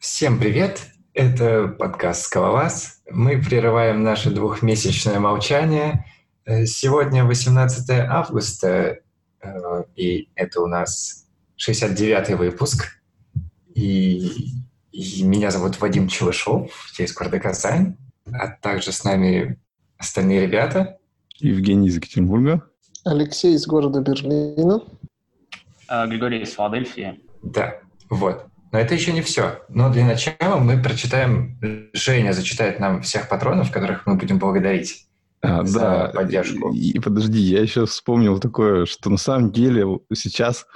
Всем привет! Это подкаст «Скалолаз». Мы прерываем наше двухмесячное молчание. Э, сегодня 18 августа, э, и это у нас 69-й выпуск. И, и меня зовут Вадим Челышов, я из города Казань, а также с нами остальные ребята. Евгений из Екатеринбурга. Алексей из города Берлина. А, Григорий из Филадельфии. Да, вот. Но это еще не все. Но для начала мы прочитаем, Женя зачитает нам всех патронов, которых мы будем благодарить. А, за да, поддержку. И, и подожди, я еще вспомнил такое, что на самом деле сейчас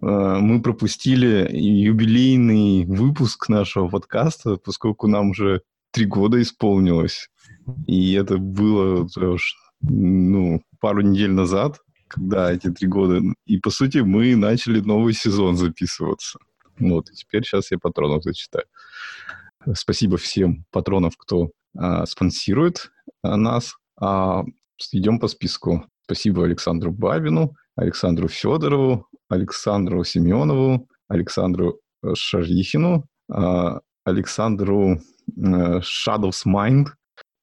э, мы пропустили юбилейный выпуск нашего подкаста, поскольку нам уже три года исполнилось. И это было ну, пару недель назад, когда эти три года. И, по сути, мы начали новый сезон записываться. Вот, и теперь сейчас я патронов зачитаю. Спасибо всем патронов, кто а, спонсирует а, нас. А, идем по списку. Спасибо Александру Бабину, Александру Федорову, Александру Семенову, Александру э, Шарихину, а, Александру э, Shadows Mind,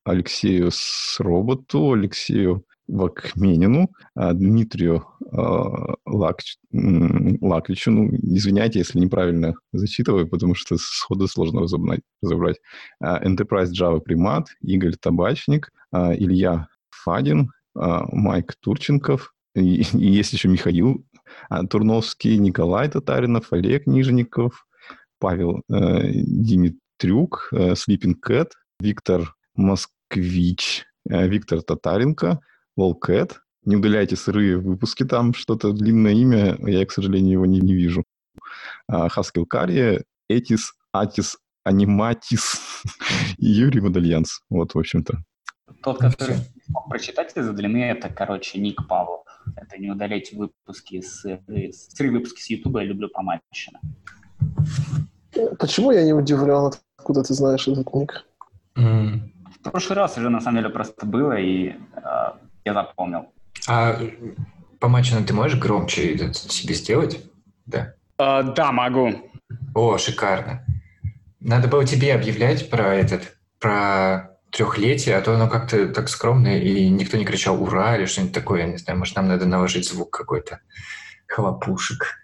Алексею Сроботу, Алексею Вакменину, а, Дмитрию а, Лакч... Лаквичу. Ну, извиняйте, если неправильно зачитываю, потому что сходу сложно разобрать. А, Enterprise Java Примат, Игорь Табачник, Илья Фадин, Майк Турченков, и есть еще Михаил Турновский, Николай Татаринов, Олег Нижников, Павел э, Димитрюк, э, Sleeping Cat, Виктор Москвич, э, Виктор Татаренко, Волкэт. Не удаляйте сырые выпуски там, что-то длинное имя, я, к сожалению, его не, не вижу. Хаскил Кария, Этис, Атис, Аниматис и Юрий Модальянс. Вот, в общем-то. Тот, который не смог прочитать из-за длины, это, короче, Ник Павлов. Это не удаляйте выпуски с, сырые выпуски с Ютуба, я люблю помачено. Почему я не удивлен, откуда ты знаешь этот ник? Mm. В прошлый раз уже, на самом деле, просто было, и э, я запомнил. А помачено ты можешь громче это себе сделать? Да. А, да, могу. О, шикарно. Надо было тебе объявлять про этот, про трехлетие, а то оно как-то так скромно, и никто не кричал «Ура!» или что-нибудь такое, я не знаю. Может, нам надо наложить звук какой-то. Хлопушек.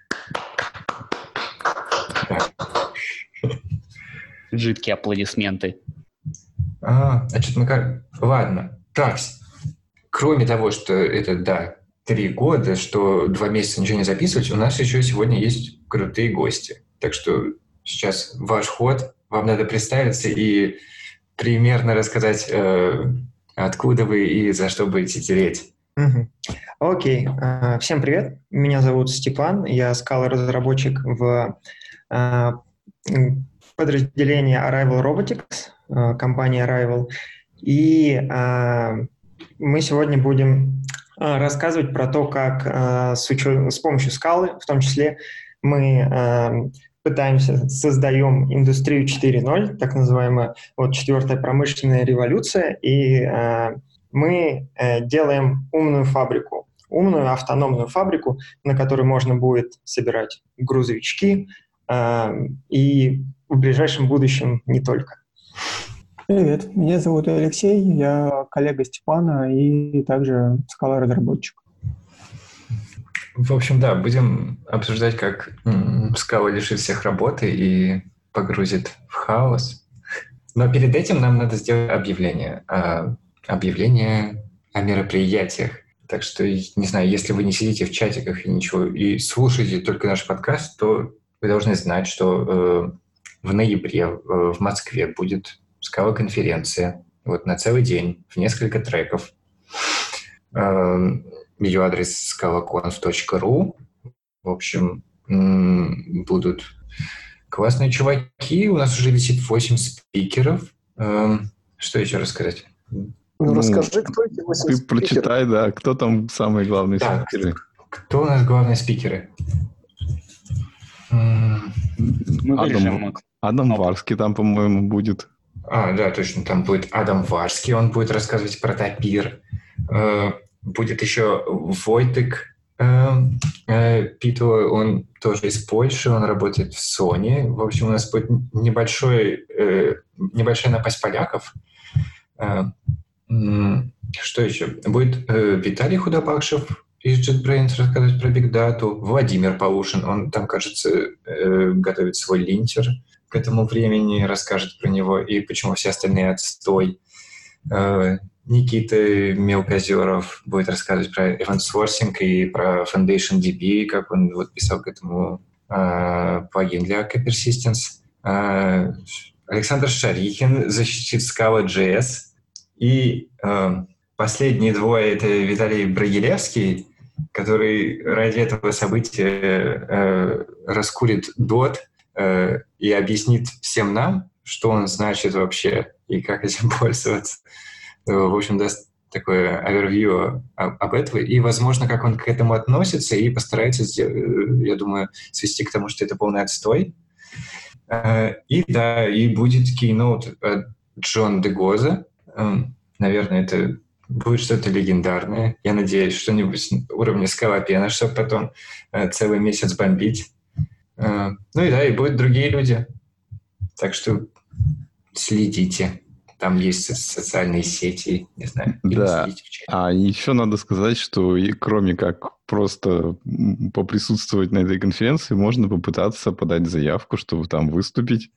Жидкие аплодисменты. А, а что-то мы как... Ладно. Так, кроме того, что это, да, три года, что два месяца ничего не записывать, у нас еще сегодня есть крутые гости. Так что сейчас ваш ход, вам надо представиться и примерно рассказать, э, откуда вы и за что будете тереть. Окей. А, всем привет. Меня зовут Степан. Я скала-разработчик в uh, подразделении Arrival Robotics, uh, компании Arrival. И мы сегодня будем а, рассказывать про то, как а, с, учет, с помощью скалы, в том числе, мы а, пытаемся, создаем индустрию 4.0, так называемая вот четвертая промышленная революция, и мы э, делаем умную фабрику, умную автономную фабрику, на которой можно будет собирать грузовички и в ближайшем будущем не только. Привет, меня зовут Алексей, я коллега Степана и также скала-разработчик. В общем, да, будем обсуждать, как скала лишит всех работы и погрузит в хаос. Но перед этим нам надо сделать объявление. А, объявление о мероприятиях. Так что, не знаю, если вы не сидите в чатиках и ничего, и слушаете только наш подкаст, то вы должны знать, что э, в ноябре э, в Москве будет скала-конференция, вот на целый день, в несколько треков. Эм, Ее адрес scalaconf.ru. В общем, будут классные чуваки. У нас уже висит 8 спикеров. Эм, что еще рассказать? Ну, ну расскажи, кто эти 8 Ты спикеров? прочитай, да, кто там самые главные да, спикеры. Кто у нас главные спикеры? Мы Адам, Адам Варский там, по-моему, будет. А, да, точно, там будет Адам Варский, он будет рассказывать про тапир. Э, будет еще Войтек Эм, э, Питу, он тоже из Польши, он работает в Sony. В общем, у нас будет небольшой, э, небольшая напасть поляков. Э, что еще? Будет Виталий Худобакшев из JetBrains рассказывать про Data, Владимир Полушин, он там, кажется, готовит свой линтер к этому времени, расскажет про него и почему все остальные отстой. Никита Мелкозеров будет рассказывать про event sourcing и про Foundation DB, как он вот писал к этому э, плагин для Persistence. Э, Александр Шарихин защитит Scala.js. И э, последние двое — это Виталий Брагилевский, который ради этого события э, раскурит DOT э, и объяснит всем нам, что он значит вообще и как этим пользоваться. Э, в общем, даст такое овервью об этом, и, возможно, как он к этому относится, и постарается, э, я думаю, свести к тому, что это полный отстой. И да, и будет кейноут от Джон Дегоза. Наверное, это будет что-то легендарное. Я надеюсь, что-нибудь уровня скалопена, чтобы потом целый месяц бомбить. Ну и да, и будут другие люди. Так что следите. Там есть социальные сети, не знаю. Да. А еще надо сказать, что и кроме как просто поприсутствовать на этой конференции, можно попытаться подать заявку, чтобы там выступить.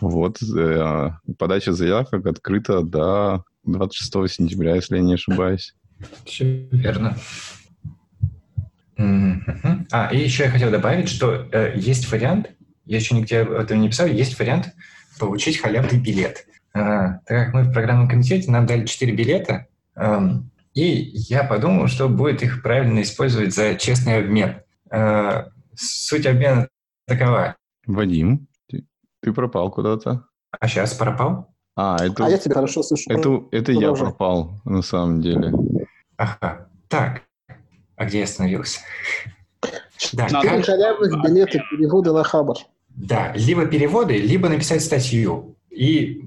Вот. Э, подача заявок открыта до 26 сентября, если я не ошибаюсь. Все верно. А, и еще я хотел добавить, что э, есть вариант, я еще нигде об этом не писал, есть вариант получить халявный билет. А, так как мы в программном комитете, нам дали 4 билета, и я подумал, что будет их правильно использовать за честный обмен. А, суть обмена такова. Вадим, ты, ты пропал куда-то. А сейчас пропал? А, это... А я тебя хорошо слышу. Это, это я пропал, на самом деле. Ага. Так, а где я остановился? Да, как... халявных билеты переводы на Хабар. Да, либо переводы, либо написать статью. И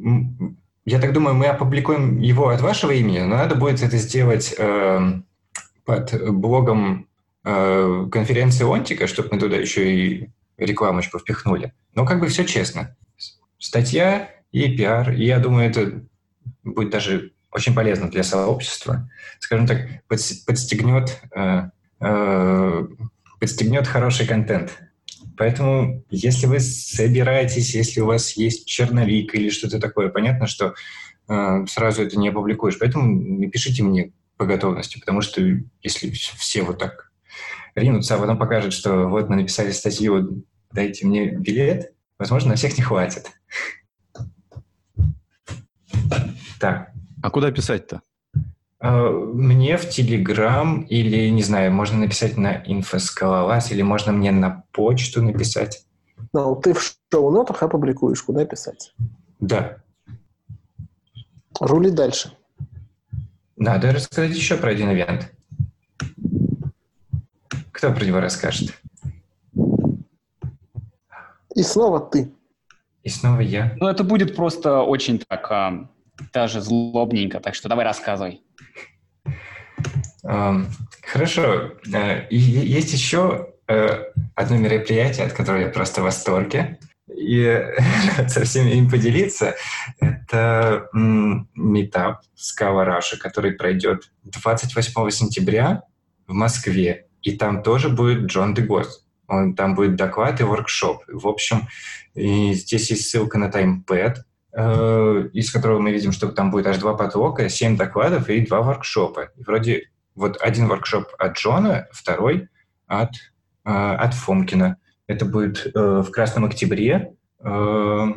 я так думаю, мы опубликуем его от вашего имени, но надо будет это сделать э, под блогом э, конференции Онтика, чтобы мы туда еще и рекламочку впихнули. Но как бы все честно. Статья и пиар. И я думаю, это будет даже очень полезно для сообщества. Скажем так, подстегнет, э, э, подстегнет хороший контент. Поэтому, если вы собираетесь, если у вас есть черновик или что-то такое, понятно, что э, сразу это не опубликуешь. Поэтому напишите мне по готовности, потому что если все вот так ринутся, а потом покажут, что вот мы написали статью, дайте мне билет, возможно, на всех не хватит. Так. А куда писать-то? А, мне в Телеграм или, не знаю, можно написать на инфоскалолаз или можно мне на почту написать. Ну, ты в шоу-нотах опубликуешь, куда писать. Да. Рули дальше. Надо рассказать еще про один ивент. Кто про него расскажет? И снова ты. И снова я. Ну, это будет просто очень так, а, даже злобненько, так что давай рассказывай. Хорошо. Э, есть еще э, одно мероприятие, от которого я просто в восторге. И со всеми им поделиться. Это метап Scala Russia, который пройдет 28 сентября в Москве. И там тоже будет Джон Дегос. Он, там будет доклад и воркшоп. В общем, и здесь есть ссылка на таймпэд, из которого мы видим, что там будет аж два потока, семь докладов и два воркшопа. И вроде вот один воркшоп от Джона, второй от, э, от Фомкина. Это будет э, в Красном Октябре. Э,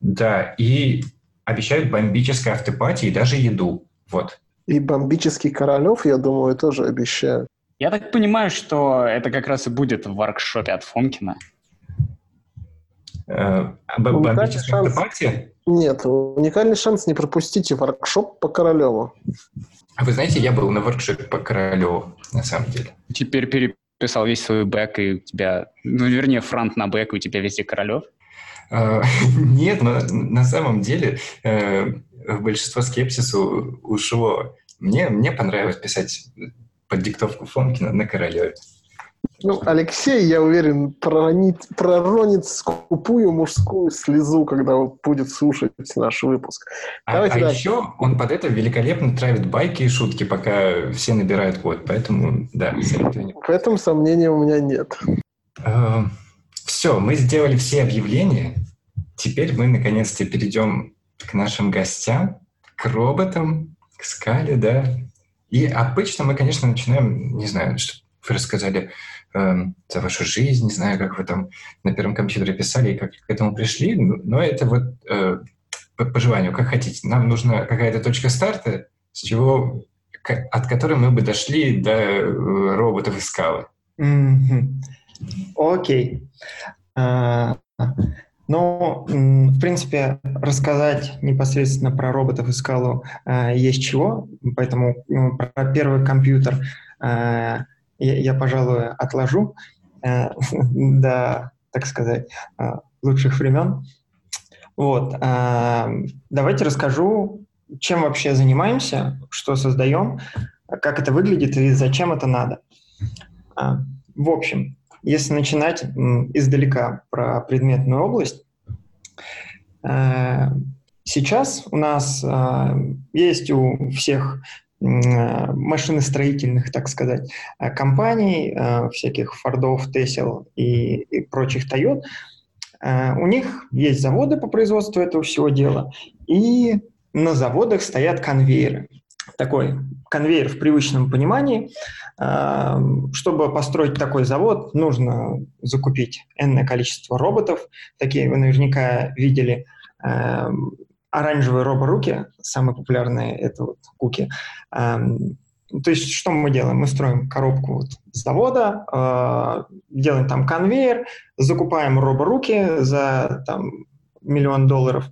да, и обещают бомбическое автопати и даже еду. Вот. И бомбический Королев, я думаю, тоже обещают. Я так понимаю, что это как раз и будет в воркшопе от Фомкина. Э, бомбическое afterparty? Нет, уникальный шанс не пропустите воркшоп по Королеву. А вы знаете, я был на воркшопе по Королеву, на самом деле. Теперь переписал весь свой бэк, и у тебя, ну, вернее, фронт на бэк, и у тебя везде Королев? А, нет, но на самом деле э, большинство скепсиса ушло. Мне, мне понравилось писать под диктовку Фомкина на Королеве. Ну, Алексей, я уверен, проронит, проронит скупую мужскую слезу, когда он будет слушать наш выпуск. А, а еще он под это великолепно травит байки и шутки, пока все набирают код. Поэтому, да, советую. В этом сомнений у меня нет. Uh, все, мы сделали все объявления. Теперь мы наконец-то перейдем к нашим гостям, к роботам, к скале, да. И обычно мы, конечно, начинаем, не знаю, что вы рассказали э, за вашу жизнь, не знаю, как вы там на первом компьютере писали и как к этому пришли, но это вот э, по, по желанию, как хотите. Нам нужна какая-то точка старта, с чего, от которой мы бы дошли до э, роботов и скалы. Окей. А, ну, в принципе, рассказать непосредственно про роботов и скалу э, есть чего, поэтому ну, про первый компьютер э, я, я, пожалуй, отложу э, до, так сказать, э, лучших времен. Вот. Э, давайте расскажу, чем вообще занимаемся, что создаем, как это выглядит и зачем это надо. В общем, если начинать издалека про предметную область, сейчас у нас есть у всех машиностроительных, так сказать, э, компаний, э, всяких Фордов, Тесел и, и прочих Тойот, у них есть заводы по производству этого всего дела, и на заводах стоят конвейеры. Такой конвейер в привычном понимании. Чтобы построить такой завод, нужно закупить энное количество роботов. Такие вы наверняка видели оранжевые роборуки, самые популярные это вот куки. Эм, то есть что мы делаем? Мы строим коробку вот с завода, э, делаем там конвейер, закупаем роборуки за там, миллион долларов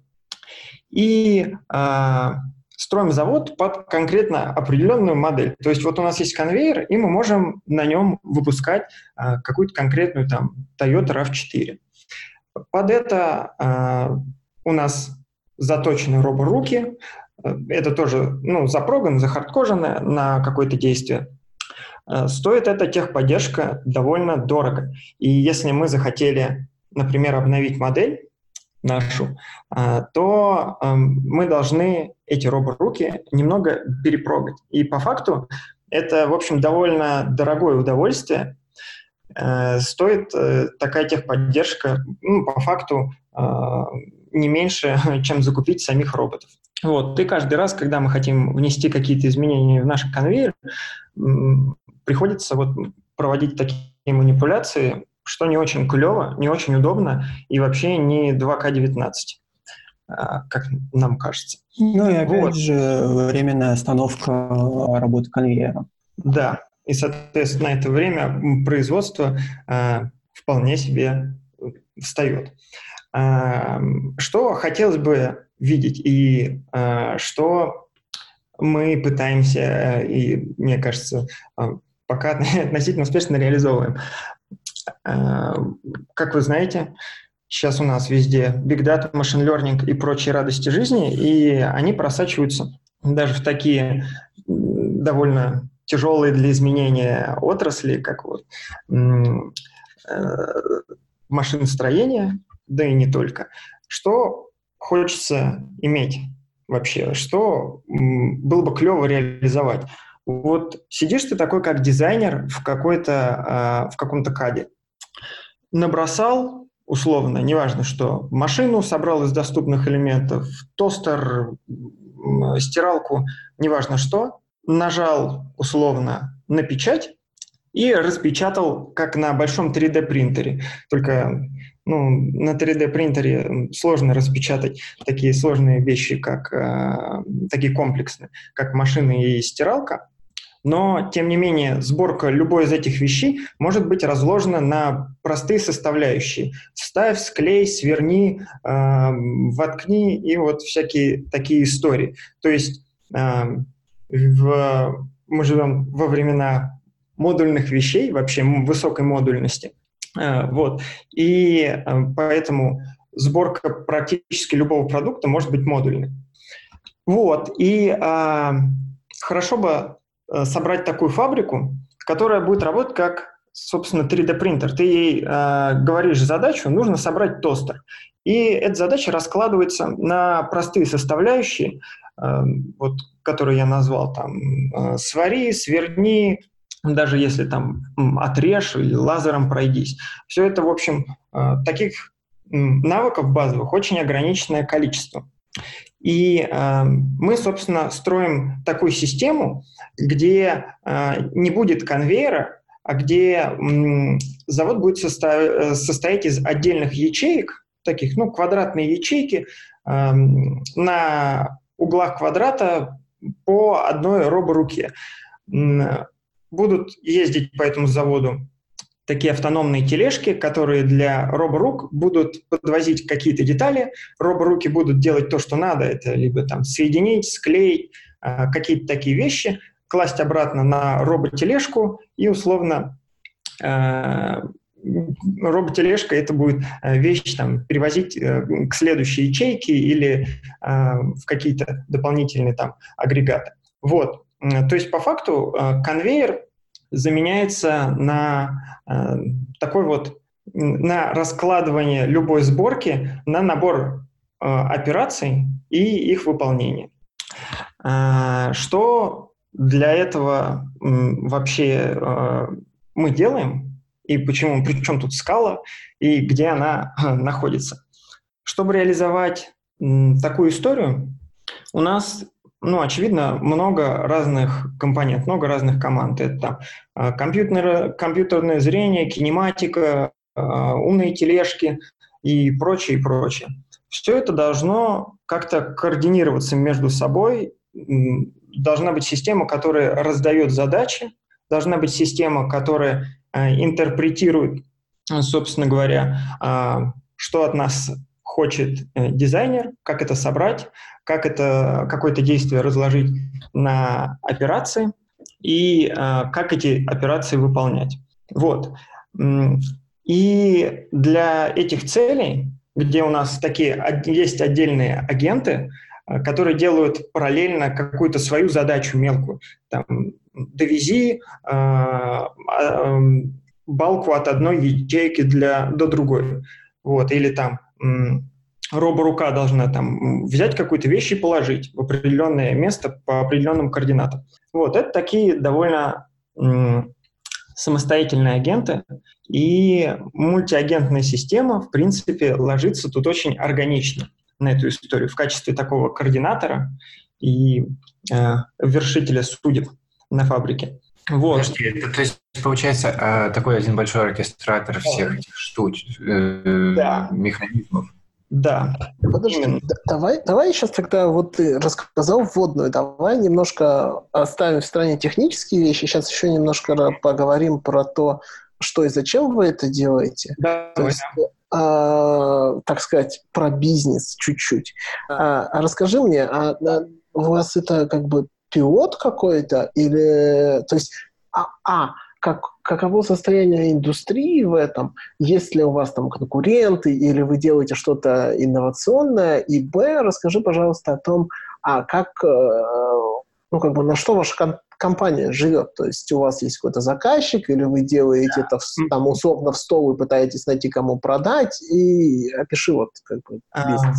и э, строим завод под конкретно определенную модель. То есть вот у нас есть конвейер, и мы можем на нем выпускать э, какую-то конкретную там Toyota RAV4. Под это э, у нас заточены роборуки. Э, это тоже ну, запрогано, захардкожено на какое-то действие. Э, стоит эта техподдержка довольно дорого. И если мы захотели, например, обновить модель нашу, э, то эм, мы должны эти роборуки немного перепрогать. И по факту это, в общем, довольно дорогое удовольствие. Стоит такая техподдержка, ну, по факту, не меньше, чем закупить самих роботов. Вот. И каждый раз, когда мы хотим внести какие-то изменения в наш конвейер, приходится вот проводить такие манипуляции, что не очень клево, не очень удобно и вообще не 2К19, а, как нам кажется. Ну и опять вот. же временная остановка работы конвейера. Да, и, соответственно, это время производство э, вполне себе встает. Что хотелось бы видеть и а, что мы пытаемся, э, и, мне кажется, а, пока относительно успешно реализовываем. А, как вы знаете, сейчас у нас везде big data, machine learning и прочие радости жизни, и они просачиваются даже в такие довольно тяжелые для изменения отрасли, как вот э, машиностроение, да и не только. Что хочется иметь вообще? Что было бы клево реализовать? Вот сидишь ты такой, как дизайнер в, какой-то, э, в каком-то каде. Набросал, условно, неважно что, машину собрал из доступных элементов, тостер, стиралку, неважно что, нажал, условно, на печать и распечатал, как на большом 3D принтере. Только ну, на 3D принтере сложно распечатать такие сложные вещи, как э, такие комплексные, как машины и стиралка. Но, тем не менее, сборка любой из этих вещей может быть разложена на простые составляющие. Вставь, склей, сверни, э, воткни и вот всякие такие истории. То есть э, в, мы живем во времена модульных вещей, вообще высокой модульности. Э, вот. И э, поэтому сборка практически любого продукта может быть модульной. Вот. И а, хорошо бы собрать такую фабрику, которая будет работать как, собственно, 3D-принтер. Ты ей э, говоришь задачу, нужно собрать тостер. И эта задача раскладывается на простые составляющие, э, вот, которые я назвал, там, э, свари, сверни, даже если там отрежь или лазером пройдись. Все это, в общем, э, таких навыков базовых очень ограниченное количество. И э, мы, собственно, строим такую систему, где э, не будет конвейера, а где э, завод будет состо- состоять из отдельных ячеек, таких, ну, квадратные ячейки, э, на углах квадрата по одной роборуке. Будут ездить по этому заводу такие автономные тележки, которые для роборук будут подвозить какие-то детали. Роборуки будут делать то, что надо. Это либо там соединить, склеить, а, какие-то такие вещи, класть обратно на роботележку и условно а, роботележка это будет а, вещь там перевозить э, к следующей ячейке или в какие-то дополнительные там агрегаты. Вот. То есть по факту конвейер заменяется на э, такой вот на раскладывание любой сборки на набор э, операций и их выполнение. Э, что для этого э, вообще э, мы делаем и почему, причем тут скала и где она э, находится? Чтобы реализовать э, такую историю, у нас ну, очевидно, много разных компонент, много разных команд. Это там а, компьютерное, зрение, кинематика, а, умные тележки и прочее, и прочее. Все это должно как-то координироваться между собой. Должна быть система, которая раздает задачи, должна быть система, которая а, интерпретирует, собственно говоря, что от нас хочет э, дизайнер, как это собрать, как это какое-то действие разложить на операции и э, как эти операции выполнять. Вот. И для этих целей, где у нас такие есть отдельные агенты, э, которые делают параллельно какую-то свою задачу мелкую, там, довези э, э, балку от одной ячейки для, до другой, вот, или там роборука должна там взять какую-то вещь и положить в определенное место по определенным координатам. Вот, это такие довольно самостоятельные агенты, и мультиагентная система, в принципе, ложится тут очень органично на эту историю в качестве такого координатора и э, вершителя судеб на фабрике. Вот. Подожди, это, то есть получается э, такой один большой оркестратор всех этих штуч, э, да. механизмов. Да. Подожди, Именно. давай, давай сейчас тогда вот ты рассказал вводную, давай немножко оставим в стороне технические вещи, сейчас еще немножко поговорим про то, что и зачем вы это делаете. Да, то есть, а, так сказать, про бизнес чуть-чуть. А, а расскажи мне, а, а у вас это как бы пилот какой-то или, то есть, а, а как, каково состояние индустрии в этом, есть ли у вас там конкуренты или вы делаете что-то инновационное, и б, расскажи, пожалуйста, о том, а как, э, ну, как бы на что ваша ком- компания живет, то есть у вас есть какой-то заказчик, или вы делаете да. это в, там условно в стол и пытаетесь найти, кому продать, и опиши вот как бы бизнес.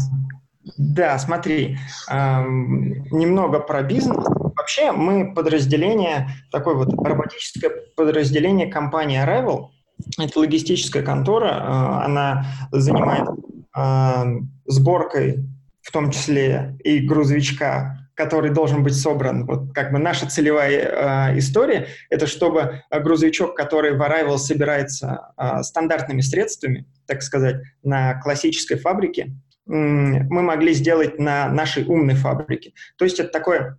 Да, смотри, эм, немного про бизнес. Вообще мы подразделение, такое вот роботическое подразделение компании Arrival. Это логистическая контора, э, она занимает э, сборкой, в том числе и грузовичка, который должен быть собран. Вот как бы наша целевая э, история – это чтобы грузовичок, который в Arrival собирается э, стандартными средствами, так сказать, на классической фабрике, мы могли сделать на нашей умной фабрике. То есть это такое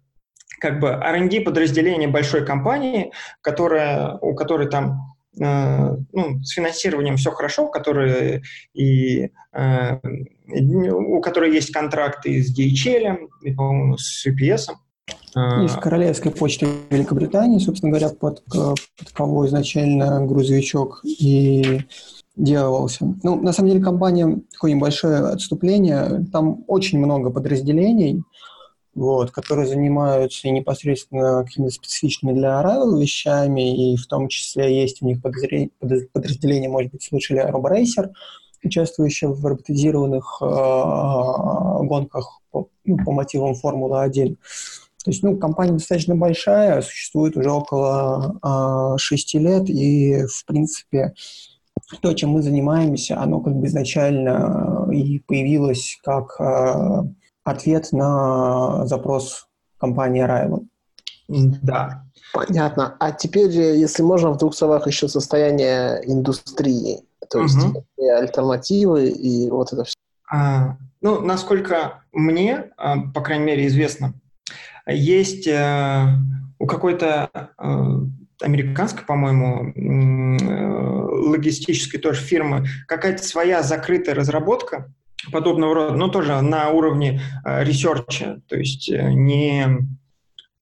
как бы R&D подразделение большой компании, которая, у которой там э, ну, с финансированием все хорошо, которые и э, у которой есть контракты с DHL, и, по-моему, с UPS. И с Королевской почтой Великобритании, собственно говоря, под, под кого изначально грузовичок и делался. Ну, на самом деле, компания такое небольшое отступление. Там очень много подразделений. вот, которые занимаются непосредственно какими-то специфичными для Arrival вещами, и в том числе есть у них подразделение, может быть, слышали, RoboRacer, участвующее в роботизированных э, гонках по, ну, по мотивам Формулы-1. То есть, ну, компания достаточно большая, существует уже около э, 6 лет, и, в принципе, то, чем мы занимаемся, оно как бы изначально и появилось как э, ответ на запрос компании Arrival. Да. Понятно. А теперь, если можно, в двух словах еще состояние индустрии, то есть угу. альтернативы и вот это все. А, ну, насколько мне, по крайней мере, известно, есть э, у какой-то э, американской, по-моему, э, логистической тоже фирмы какая-то своя закрытая разработка, подобного рода, но тоже на уровне э, research а, то есть э, не,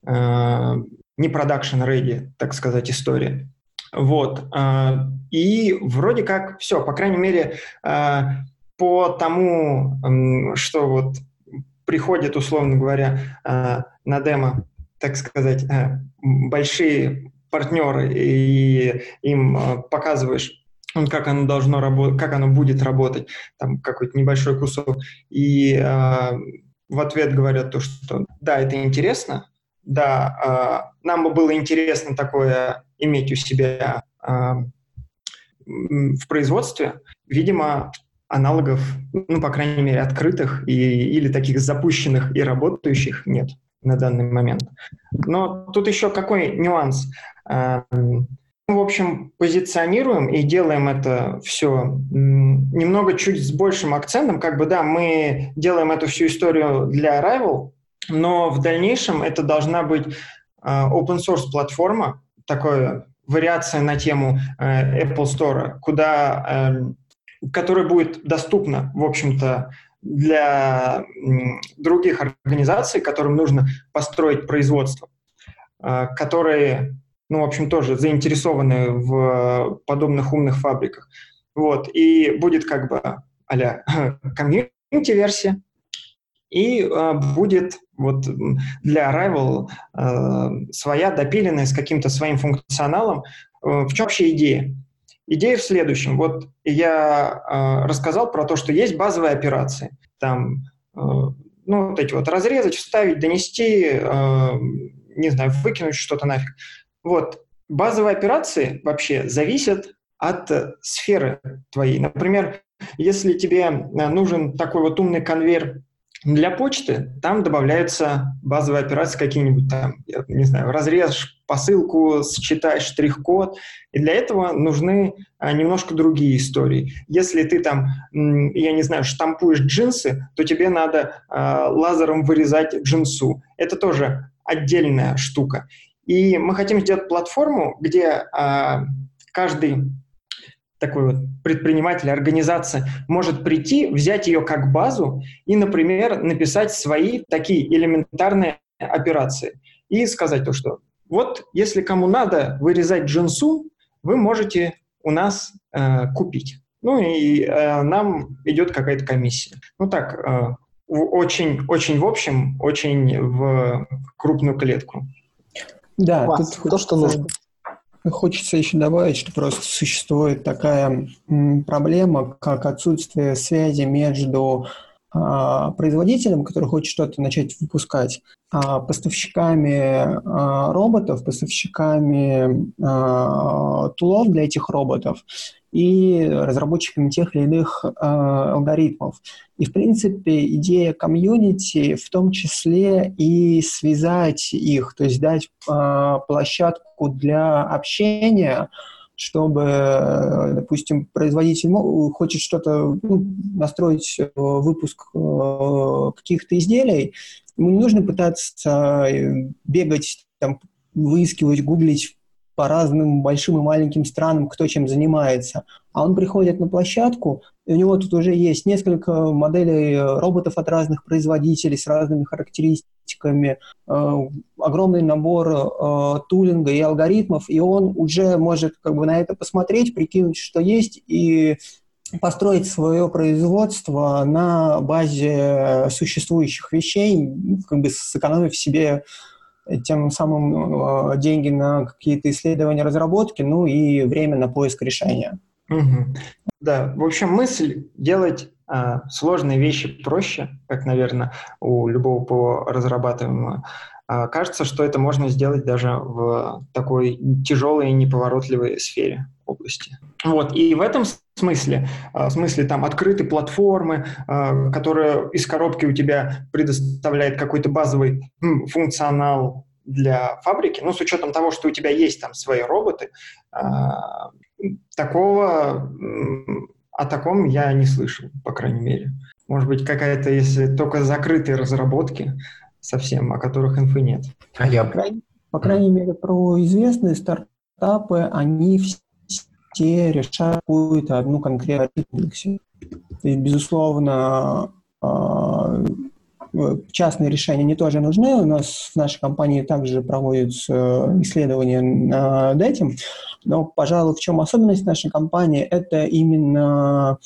не production ready, так сказать, история. Вот. И вроде как все, по крайней мере, по тому, что вот приходят, условно говоря, на демо, так сказать, большие партнеры, и им э, показываешь как оно должно работать, как оно будет работать, там какой-то небольшой кусок. И э, в ответ говорят то, что да, это интересно, да, э, нам бы было интересно такое иметь у себя э, в производстве. Видимо, аналогов, ну, по крайней мере, открытых и, или таких запущенных и работающих нет на данный момент. Но тут еще какой нюанс? Мы, в общем, позиционируем и делаем это все немного чуть с большим акцентом. Как бы, да, мы делаем эту всю историю для Arrival, но в дальнейшем это должна быть а, open source платформа, такая вариация на тему э, Apple Store, куда, э, которая будет доступна, в общем-то, для других организаций, которым нужно построить производство, э, которые ну, в общем, тоже заинтересованы в подобных умных фабриках. Вот, и будет как бы а-ля комьюнити-версия, и э, будет вот для Arrival э, своя допиленная с каким-то своим функционалом. Э, в чем вообще идея? Идея в следующем. Вот я э, рассказал про то, что есть базовые операции. Там, э, ну, вот эти вот разрезать, вставить, донести, э, не знаю, выкинуть что-то нафиг. Вот. Базовые операции вообще зависят от сферы твоей. Например, если тебе нужен такой вот умный конвейер для почты, там добавляются базовые операции какие-нибудь там, я не знаю, разрежешь посылку, считаешь штрих-код, и для этого нужны а, немножко другие истории. Если ты там, я не знаю, штампуешь джинсы, то тебе надо а, лазером вырезать джинсу. Это тоже отдельная штука. И мы хотим сделать платформу, где а, каждый такой вот предприниматель, организация может прийти, взять ее как базу и, например, написать свои такие элементарные операции и сказать то, что вот если кому надо вырезать джинсу, вы можете у нас э, купить. Ну и э, нам идет какая-то комиссия. Ну так, э, очень, очень в общем, очень в крупную клетку. Да, Класс. тут то, что нужно. Хочется еще добавить, что просто существует такая проблема, как отсутствие связи между а, производителем, который хочет что-то начать выпускать, а, поставщиками а, роботов, поставщиками тулов для этих роботов и разработчиками тех или иных э, алгоритмов. И, в принципе, идея комьюнити в том числе и связать их, то есть дать э, площадку для общения, чтобы, допустим, производитель хочет что-то ну, настроить э, выпуск э, каких-то изделий, ему не нужно пытаться э, бегать, там, выискивать, гуглить по разным большим и маленьким странам, кто чем занимается. А он приходит на площадку, и у него тут уже есть несколько моделей э, роботов от разных производителей с разными характеристиками, э, огромный набор э, тулинга и алгоритмов, и он уже может как бы на это посмотреть, прикинуть, что есть, и построить свое производство на базе существующих вещей, ну, как бы сэкономив себе тем самым э, деньги на какие-то исследования, разработки, ну и время на поиск решения. Угу. Да, в общем, мысль делать а, сложные вещи проще, как, наверное, у любого ПО разрабатываемого. А, кажется, что это можно сделать даже в такой тяжелой и неповоротливой сфере области. Вот, и в этом смысле, а, в смысле там открытой платформы, а, которая из коробки у тебя предоставляет какой-то базовый функционал для фабрики, ну, с учетом того, что у тебя есть там свои роботы, а, такого, о таком я не слышал, по крайней мере. Может быть, какая-то, если только закрытые разработки совсем, о которых инфы нет. А я... По крайней мере, про известные стартапы, они все те решают какую-то одну конкретную комплексе. И, безусловно, а, частные решения не тоже нужны. У нас в нашей компании также проводятся исследования над этим. Но, пожалуй, в чем особенность нашей компании, это именно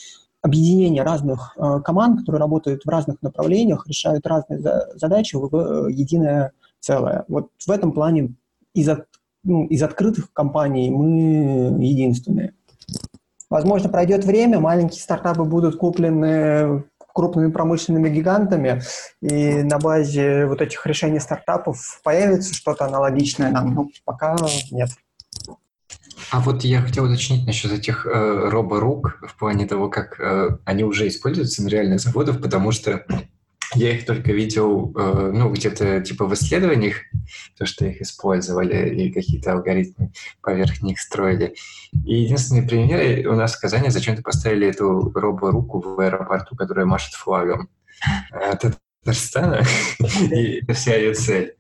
объединение разных э, команд, которые работают в разных направлениях, решают разные задачи в единое целое. Вот в этом плане из-за ну, из открытых компаний мы единственные. Возможно, пройдет время, маленькие стартапы будут куплены крупными промышленными гигантами, и на базе вот этих решений стартапов появится что-то аналогичное нам. Ну, пока нет. А вот я хотел уточнить насчет этих э, роборук в плане того, как э, они уже используются на реальных заводах, потому что я их только видел, э, ну, где-то типа в исследованиях, то, что их использовали, и какие-то алгоритмы поверх них строили. И единственный пример, у нас в Казани зачем-то поставили эту робо-руку в аэропорту, которая машет флагом Татарстана, и это вся ее цель.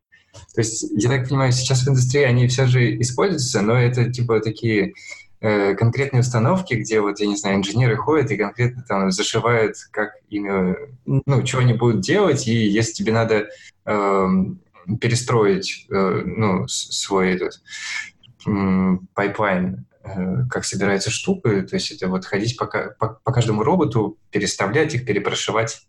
То есть, я так понимаю, сейчас в индустрии они все же используются, но это типа такие Э, конкретные установки, где вот, я не знаю, инженеры ходят и конкретно там зашивают, как ими, ну, что они будут делать, и если тебе надо э, перестроить, э, ну, свой этот pipeline, э, как собирается штука, то есть это вот ходить по, по, по каждому роботу, переставлять их, перепрошивать.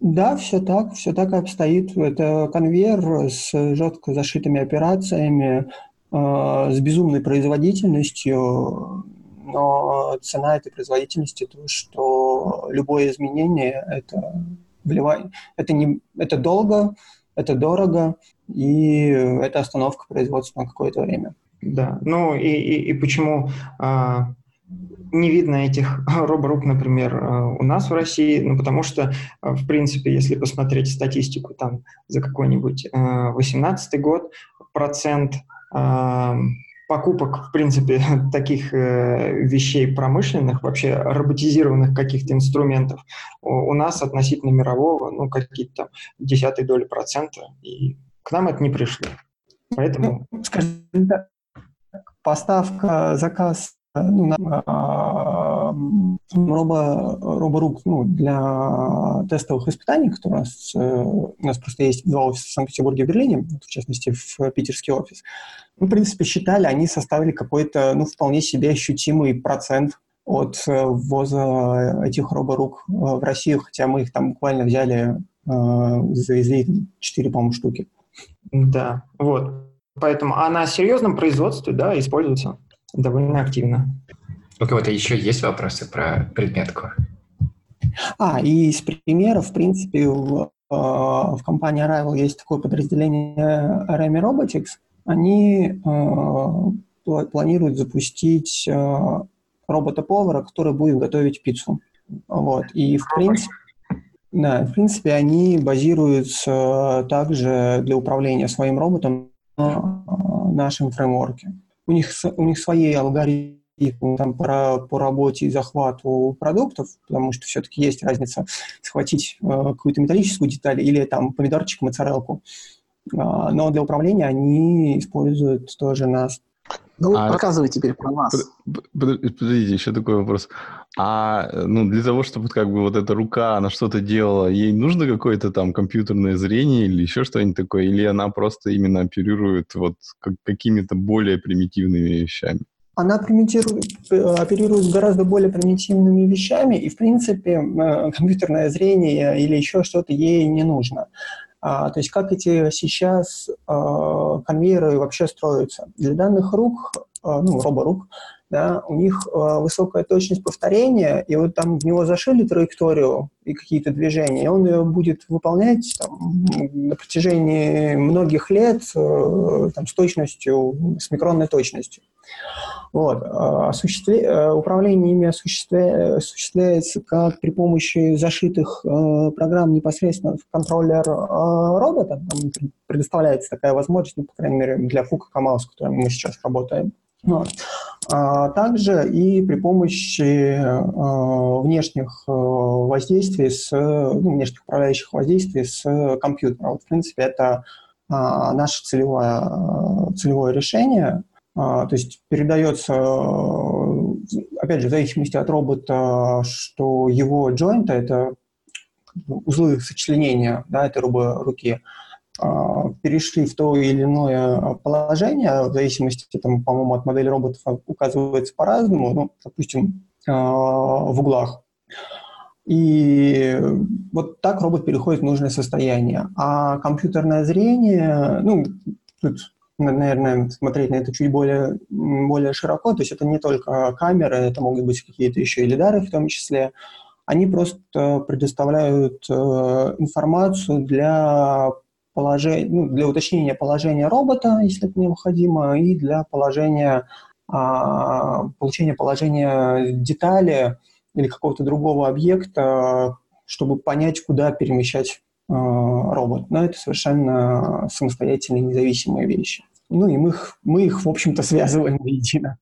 Да, все так, все так обстоит. Это конвейер с жестко зашитыми операциями, Э, с безумной производительностью, но цена этой производительности то, что любое изменение это вливает, это не, это долго, это дорого, и это остановка производства на какое-то время. Да, ну и, и, и почему а, не видно этих роборук, например, а, у нас в России, ну потому что, а, в принципе, если посмотреть статистику там за какой-нибудь 2018 а, год, процент покупок, в принципе, таких э, вещей промышленных, вообще роботизированных каких-то инструментов у, нас относительно мирового, ну, какие-то там десятые доли процента, и к нам это не пришло. Поэтому... Ну, скажем так, поставка, заказ ну, на, а, робо, роборук ну, для тестовых испытаний, которые у нас, э, у нас просто есть два офиса в Санкт-Петербурге и Берлине, в частности, в питерский офис. Мы, в принципе, считали, они составили какой-то, ну, вполне себе ощутимый процент от э, ввоза этих роборук э, в Россию, хотя мы их там буквально взяли, завезли 4, по-моему, штуки. Да, вот. Поэтому, а на серьезном производстве, да, используется довольно активно. У кого-то еще есть вопросы про предметку? А, и из примеров, в принципе, в, в компании Arrival есть такое подразделение Remy Robotics. Они э, планируют запустить э, робота-повара, который будет готовить пиццу. Вот. И, в принципе, да, в принципе, они базируются также для управления своим роботом на нашем фреймворке у них, у них свои алгоритмы там, по, по работе и захвату продуктов, потому что все-таки есть разница схватить э, какую-то металлическую деталь или там помидорчик, моцарелку. Э, но для управления они используют тоже нас. Ну, а... рассказывай теперь про вас. Подождите, еще такой вопрос. А ну, для того, чтобы как бы вот эта рука, она что-то делала, ей нужно какое-то там компьютерное зрение или еще что-нибудь такое? Или она просто именно оперирует вот какими-то более примитивными вещами? она примитирует, оперирует гораздо более примитивными вещами, и, в принципе, компьютерное зрение или еще что-то ей не нужно. А, то есть как эти сейчас а, конвейеры вообще строятся. Для данных рук, а, ну, роборук, да, у них э, высокая точность повторения, и вот там в него зашили траекторию и какие-то движения, и он ее будет выполнять там, на протяжении многих лет э, там, с точностью, с микронной точностью. Вот. Осуществле... Управление ими осуществля... осуществляется как при помощи зашитых э, программ непосредственно в контроллер э, робота. Там предоставляется такая возможность, ну, по крайней мере, для Фука Камау, с которым мы сейчас работаем. А также и при помощи э, внешних э, воздействий, с, ну, внешних управляющих воздействий с компьютера. Вот, в принципе, это э, наше целевое, целевое решение. Э, то есть передается, опять же, в зависимости от робота, что его joint — это узлы сочленения да, этой руки, а, перешли в то или иное положение, в зависимости, там, по-моему, от модели роботов указывается по-разному, ну, допустим, а, в углах. И вот так робот переходит в нужное состояние. А компьютерное зрение, ну, тут, наверное, смотреть на это чуть более, более широко, то есть это не только камеры, это могут быть какие-то еще и лидары в том числе, они просто предоставляют э, информацию для положение, ну, для уточнения положения робота, если это необходимо, и для положения, а, получения положения детали или какого-то другого объекта, чтобы понять, куда перемещать а, робот. Но это совершенно самостоятельные, независимые вещи. Ну и мы их, мы их в общем-то, связываем воедино.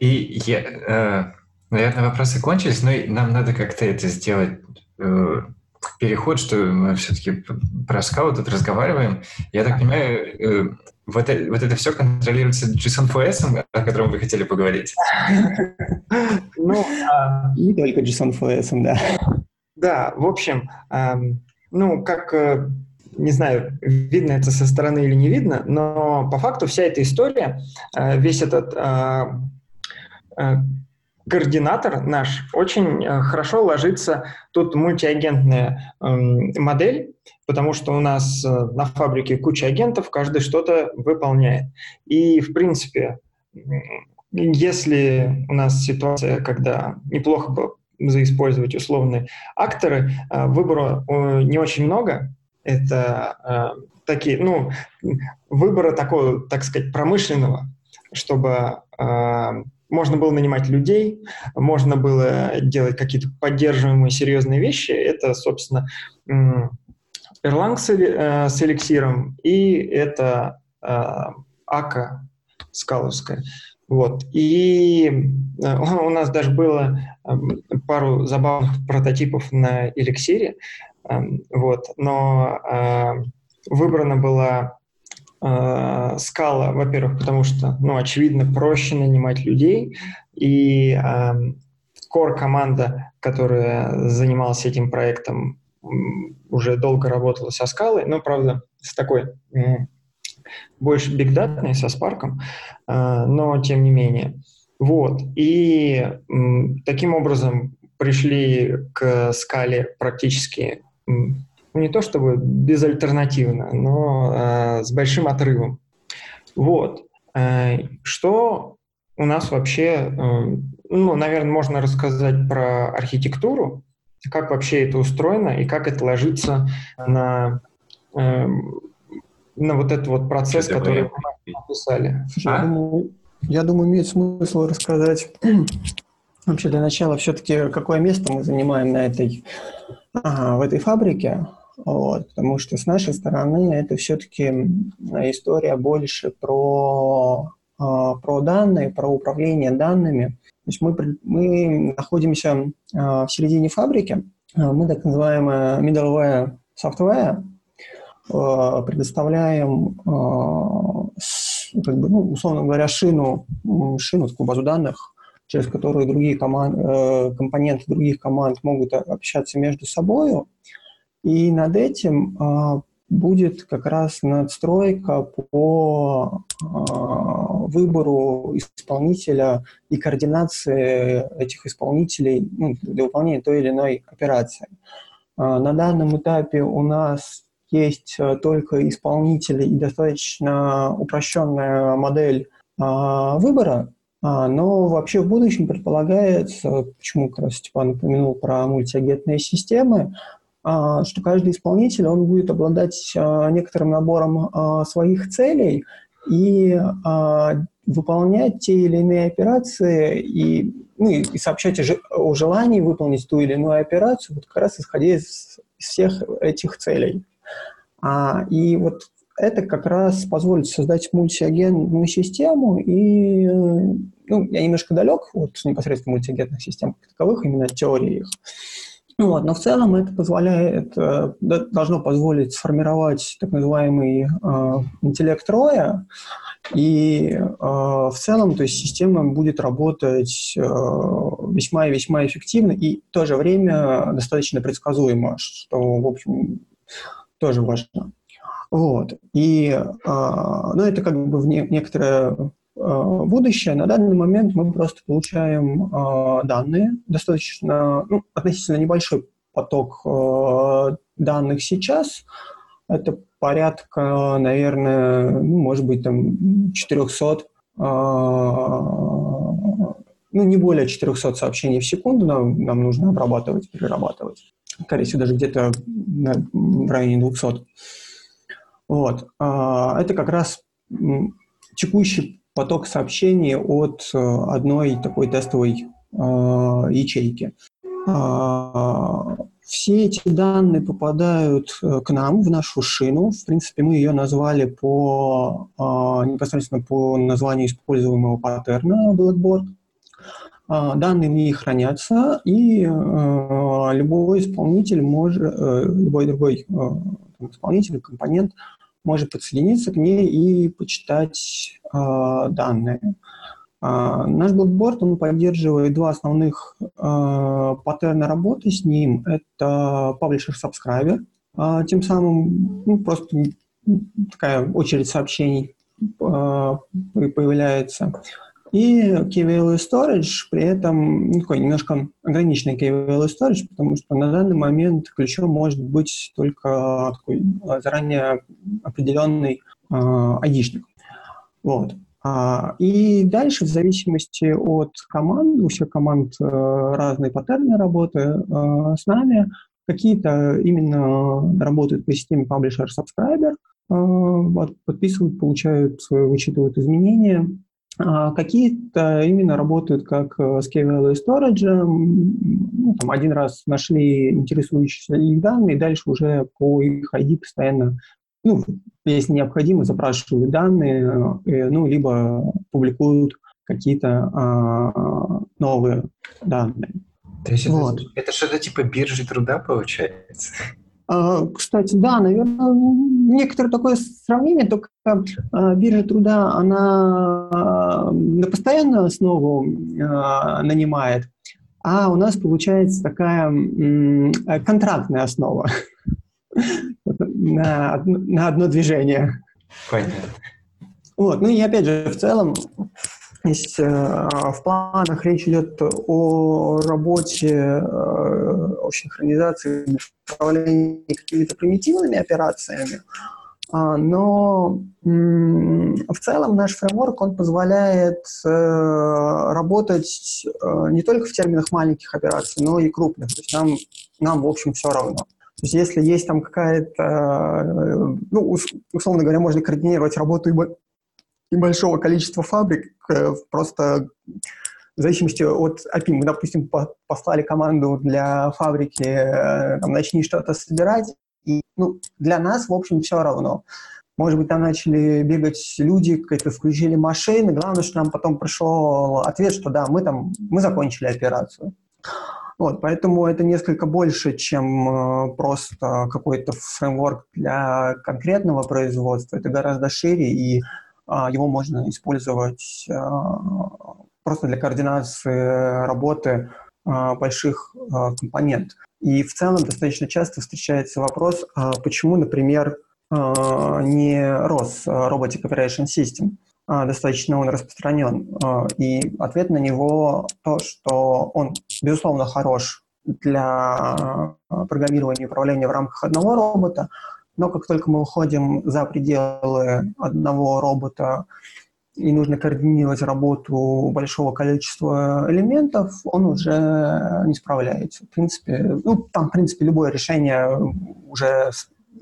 И я, э, наверное, вопросы кончились, но нам надо как-то это сделать э, переход, что мы все-таки про скау тут разговариваем. Я так понимаю, э, вот, это, вот это все контролируется JSON-FS, о котором вы хотели поговорить? Ну, а, не только JSON-FS, да. Да, в общем, ну, как э, не знаю, видно это со стороны или не видно, но по факту вся эта история, э, весь этот координатор наш очень э, хорошо ложится тут мультиагентная э, модель, потому что у нас э, на фабрике куча агентов, каждый что-то выполняет. И, в принципе, если у нас ситуация, когда неплохо бы заиспользовать условные акторы, э, выбора не очень много. Это такие, ну, выбора такого, так сказать, промышленного, чтобы можно было нанимать людей, можно было делать какие-то поддерживаемые серьезные вещи. Это, собственно, Erlang с, э, с эликсиром, и это э, АКА скаловская. Вот. И э, у нас даже было пару забавных прототипов на эликсире, вот. но выбрана была э, скала, во-первых, потому что, ну, очевидно, проще нанимать людей, и э, core-команда, которая занималась этим проектом, уже долго работала со скалой, но, правда, с такой больше бигдатной, со спарком, э, но тем не менее. Вот. И таким образом пришли к скале практически не то чтобы безальтернативно, но э, с большим отрывом. Вот. Э, что у нас вообще, э, ну, наверное, можно рассказать про архитектуру, как вообще это устроено и как это ложится на, э, на вот этот вот процесс, что который мы описали. А? Я, думаю, я думаю, имеет смысл рассказать вообще для начала все-таки, какое место мы занимаем на этой, ага, в этой фабрике. Вот, потому что с нашей стороны это все-таки история больше про, а, про данные, про управление данными. То есть мы, мы находимся а, в середине фабрики, а, мы так называемая middleware software, предоставляем, как бы, ну, условно говоря, шину, шину, такую базу данных, через которую другие команд, э, компоненты других команд могут общаться между собой, и над этим а, будет как раз надстройка по э, выбору исполнителя и координации этих исполнителей ну, для выполнения той или иной операции. Э, на данном этапе у нас есть только исполнители и достаточно упрощенная модель выбора, а, но вообще в будущем предполагается, почему как раз Степан упомянул про мультиагентные системы, а, что каждый исполнитель он будет обладать а, некоторым набором своих целей и выполнять те или иные операции и, ну, и сообщать о желании выполнить ту или иную операцию, вот как раз исходя из всех этих целей. И вот это как раз позволит создать мультиагентную систему, и ну, я немножко далек от непосредственно мультиагентных систем как таковых, именно теории их. Ну, вот, но в целом это позволяет, э, должно позволить сформировать так называемый э, интеллект роя, и э, в целом, то есть система будет работать э, весьма и весьма эффективно и в то же время достаточно предсказуемо, что, в общем, тоже важно. Вот. И, э, ну, это как бы в не, некоторое будущее. На данный момент мы просто получаем э, данные, достаточно, ну, относительно небольшой поток э, данных сейчас. Это порядка, наверное, ну, может быть, там 400, э, ну, не более 400 сообщений в секунду нам, нам нужно обрабатывать, перерабатывать. Скорее всего, даже где-то в районе 200. Вот. А, это как раз текущий поток сообщений от э, одной такой тестовой а, ячейки. А, все эти данные попадают э, к нам, в нашу шину. В принципе, мы ее назвали по, непосредственно по названию используемого паттерна Blackboard. Данные в ней хранятся, и э, любой исполнитель может, любой другой исполнитель, компонент может подсоединиться к ней и почитать э, данные. Uh, наш блокборд, он поддерживает два основных uh, паттерна работы с ним. Это publisher-subscriber, uh, тем самым ну, просто такая очередь сообщений появляется. И key-value storage, при этом ну, такой немножко ограниченный key-value storage, потому что на данный момент ключом может быть только такой а, заранее определенный э. Вот. А, и дальше, в зависимости от команд, у всех команд э, разные паттерны работы э, с нами, какие-то именно работают по системе publisher-subscriber, э, вот, подписывают, получают, вычитывают изменения, а какие-то именно работают как э, с KVL и Storage. Ну, там один раз нашли интересующиеся их данные, дальше уже по их ID постоянно, ну, если необходимо, запрашивают данные, э, ну, либо публикуют какие-то а, новые данные. То есть вот. это, это что-то типа биржи труда получается? А, кстати, да, наверное, некоторое такое сравнение, только а, биржа труда, она а, на постоянную основу нанимает, а у нас получается такая контрактная основа на, на одно движение. Понятно. Вот. Ну и опять же, в целом, есть, э, в планах речь идет о работе э, общей организации управления какими-то примитивными операциями, а, но в целом наш фреймворк, он позволяет э, работать не только в терминах маленьких операций, но и крупных. То есть нам, нам в общем, все равно. То есть если есть там какая-то, ну, условно говоря, можно координировать работу небольшого количества фабрик, э, просто в зависимости от API. Мы, допустим, послали команду для фабрики, э, там, начни что-то собирать, и ну, для нас, в общем, все равно. Может быть, там начали бегать люди, какие-то включили машины. Главное, что нам потом пришел ответ, что да, мы там, мы закончили операцию. Вот, поэтому это несколько больше, чем э, просто какой-то фреймворк для конкретного производства. Это гораздо шире, и его можно использовать а, просто для координации работы а, больших компонентов. И в целом достаточно часто встречается вопрос, почему, например, не рос Robotic Operation System. Достаточно он распространен. И ответ на него то, что он, безусловно, хорош для программирования и управления в рамках одного робота, но как только мы уходим за пределы одного робота и нужно координировать работу большого количества элементов, он уже не справляется. В принципе, ну, там, в принципе, любое решение уже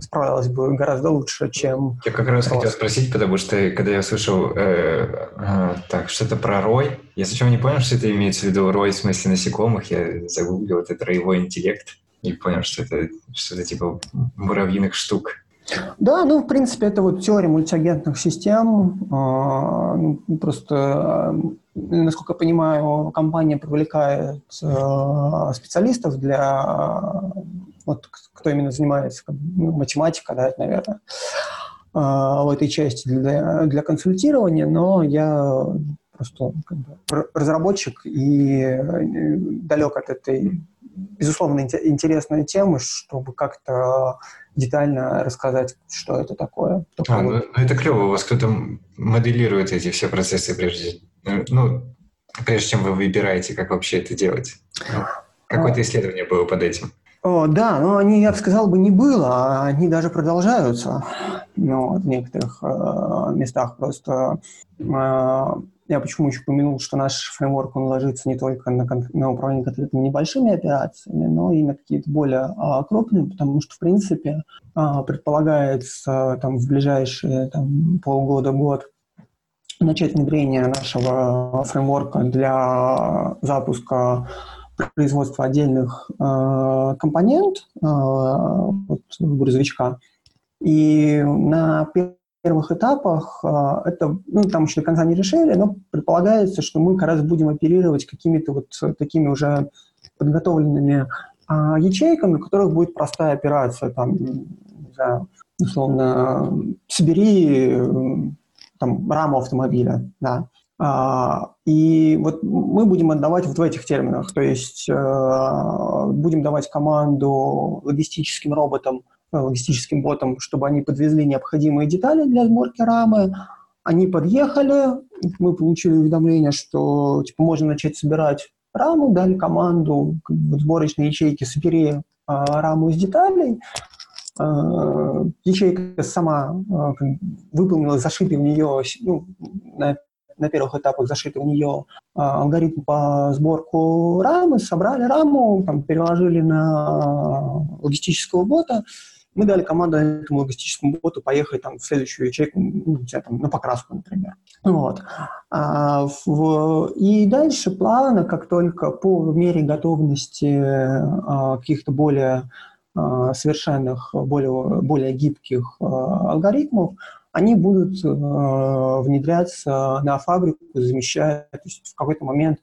справилось бы гораздо лучше, чем... Я как раз хотел спросить, потому что когда я слышал э, э, так, что-то про рой, я сначала не понял, что это имеется в виду рой в смысле насекомых, я загуглил это роевой интеллект и понял, что это что-то типа муравьиных штук. Да, ну, в принципе, это вот теория мультиагентных систем. А, ну, просто, насколько я понимаю, компания привлекает а, специалистов для... Вот кто именно занимается, ну, математика, да, это, наверное, а, в этой части для, для консультирования, но я просто как бы, разработчик и далек от этой безусловно, интересная тема, чтобы как-то детально рассказать, что это такое. А, ну, ну это клево, у вас кто-то моделирует эти все процессы прежде, ну, прежде чем вы выбираете, как вообще это делать. Ну, какое-то а. исследование было под этим. О, да, но они, я бы сказал, бы не было, а они даже продолжаются ну, в некоторых э, местах. Просто э, я почему еще упомянул, что наш фреймворк, он ложится не только на, на управление конкретными небольшими операциями, но и на какие-то более а, крупные, потому что, в принципе, а, предполагается там, в ближайшие там, полгода-год начать внедрение нашего фреймворка для запуска производства отдельных э, компонент э, вот, грузовичка. И на первых этапах а, это, ну, там еще до конца не решили, но предполагается, что мы как раз будем оперировать какими-то вот такими уже подготовленными а, ячейками, у которых будет простая операция, там, не условно, собери там, раму автомобиля, да, а, и вот мы будем отдавать вот в этих терминах, то есть э, будем давать команду логистическим роботам Э, логистическим ботам, чтобы они подвезли необходимые детали для сборки рамы. Они подъехали, мы получили уведомление, что типа, можно начать собирать раму, дали команду в сборочной ячейке «собери э, раму из деталей», э, ячейка сама э, выполнила зашитый в нее, ну, на, на первых этапах зашитый в нее э, алгоритм по сборку рамы, собрали раму, там, переложили на логистического бота, мы дали команду этому логистическому боту поехать там, в следующую ячейку, ну, там, на покраску, например. Вот. А, в, и дальше плавно, как только по мере готовности а, каких-то более а, совершенных, более, более гибких а, алгоритмов, они будут а, внедряться на фабрику, замещая, то есть в какой-то момент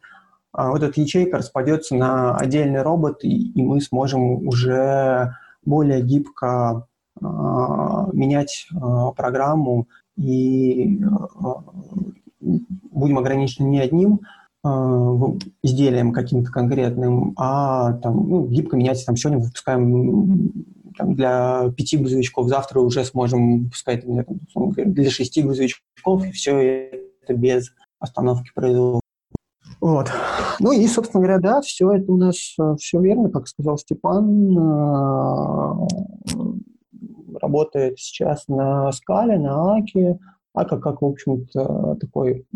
а, вот эта ячейка распадется на отдельный робот, и, и мы сможем уже более гибко э, менять э, программу и э, будем ограничены не одним изделием каким-то конкретным, а там, ну, гибко менять. Там, сегодня выпускаем там, для пяти грузовичков, завтра уже сможем выпускать там, для шести грузовичков, и все это без остановки производства. Вот. Ну и, собственно говоря, да, все это у нас э, все верно, как сказал Степан, э, работает сейчас на скале, на Аке. Ака как, в общем-то, такой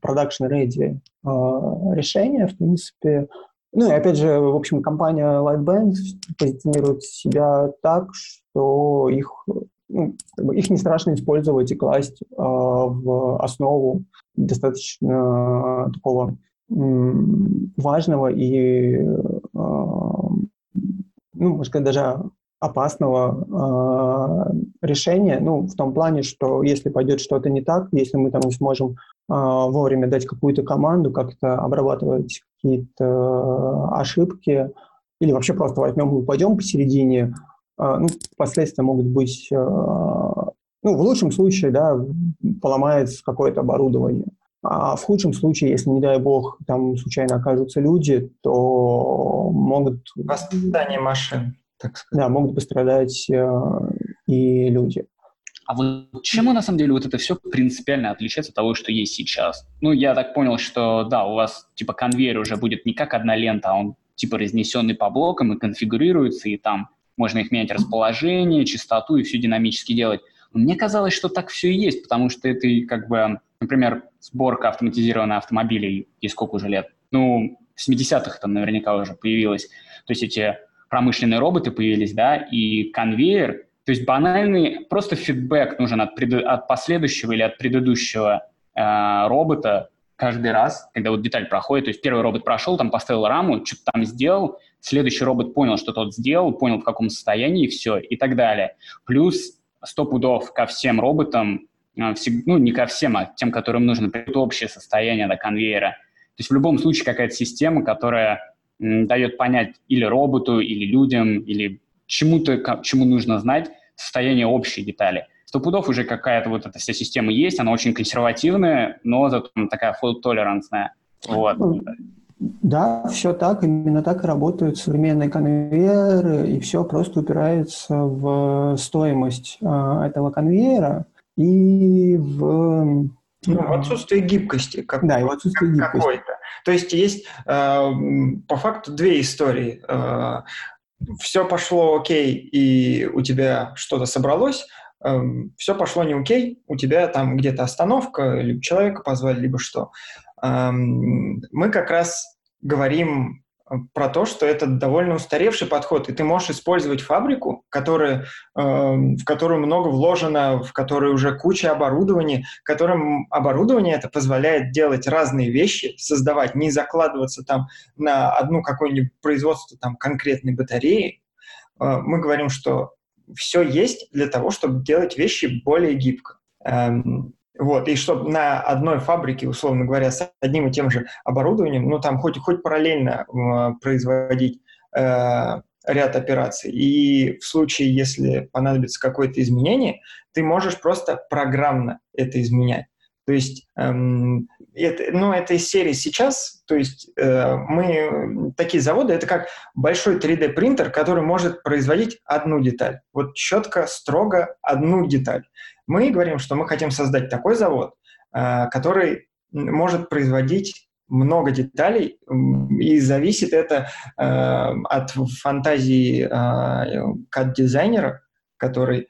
продакшн ready э, решение, в принципе. Ну и опять же, в общем, компания Lightband позиционирует себя так, что их ну, их не страшно использовать и класть э, в основу достаточно такого важного и, э, ну, можно сказать, даже опасного э, решения, ну, в том плане, что если пойдет что-то не так, если мы там не сможем э, вовремя дать какую-то команду, как-то обрабатывать какие-то ошибки, или вообще просто возьмем и упадем посередине, ну, последствия могут быть, э, ну, в лучшем случае, да, поломается какое-то оборудование. А в худшем случае, если, не дай бог, там случайно окажутся люди, то могут... Восстание машин, так сказать. Да, могут пострадать э, и люди. А вот чем на самом деле вот это все принципиально отличается от того, что есть сейчас? Ну, я так понял, что да, у вас типа конвейер уже будет не как одна лента, а он типа разнесенный по блокам и конфигурируется, и там можно их менять расположение, частоту и все динамически делать. Но мне казалось, что так все и есть, потому что это как бы, например, сборка автоматизированных автомобилей, и сколько уже лет? Ну, в 70-х там наверняка уже появилась. То есть эти промышленные роботы появились, да, и конвейер, то есть банальный просто фидбэк нужен от, пред, от последующего или от предыдущего э, робота каждый раз, когда вот деталь проходит. То есть первый робот прошел, там поставил раму, что-то там сделал, следующий робот понял, что тот сделал, понял, в каком состоянии, и все, и так далее. Плюс сто пудов ко всем роботам, э, ну, не ко всем, а тем, которым нужно общее состояние до конвейера. То есть в любом случае какая-то система, которая дает понять или роботу, или людям, или чему-то, чему нужно знать состояние общей детали. Сто пудов уже какая-то вот эта вся система есть, она очень консервативная, но зато такая fault-толерантная. Вот. Ну, да, все так, именно так и работают современные конвейеры, и все просто упирается в стоимость э, этого конвейера и в... Ну, в отсутствие гибкости. Как, да, и в отсутствие как, гибкости. Какой-то. То есть есть э, по факту две истории. Э, все пошло окей, и у тебя что-то собралось, все пошло не окей, у тебя там где-то остановка, либо человека позвали, либо что. Э, мы как раз говорим про то, что это довольно устаревший подход, и ты можешь использовать фабрику, которая, э, в которую много вложено, в которой уже куча оборудования, которым оборудование это позволяет делать разные вещи, создавать, не закладываться там на одну какое-нибудь производство там конкретной батареи. Э, мы говорим, что все есть для того, чтобы делать вещи более гибко. Эм, вот, и чтобы на одной фабрике, условно говоря, с одним и тем же оборудованием, ну, там хоть, хоть параллельно э, производить э, ряд операций. И в случае, если понадобится какое-то изменение, ты можешь просто программно это изменять. То есть, эм, это, ну, это из серии сейчас, то есть э, мы, такие заводы, это как большой 3D-принтер, который может производить одну деталь. Вот четко, строго одну деталь. Мы говорим, что мы хотим создать такой завод, э, который может производить много деталей, и зависит это э, от фантазии э, CAD-дизайнера, который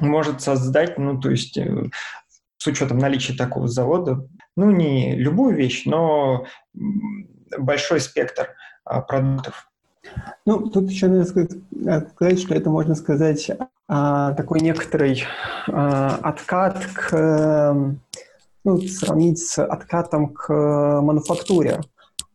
может создать, ну, то есть э, с учетом наличия такого завода, ну, не любую вещь, но большой спектр э, продуктов. Ну, тут еще надо сказать, что это, можно сказать, а, такой некоторый а, откат к, ну, сравнить с откатом к мануфактуре.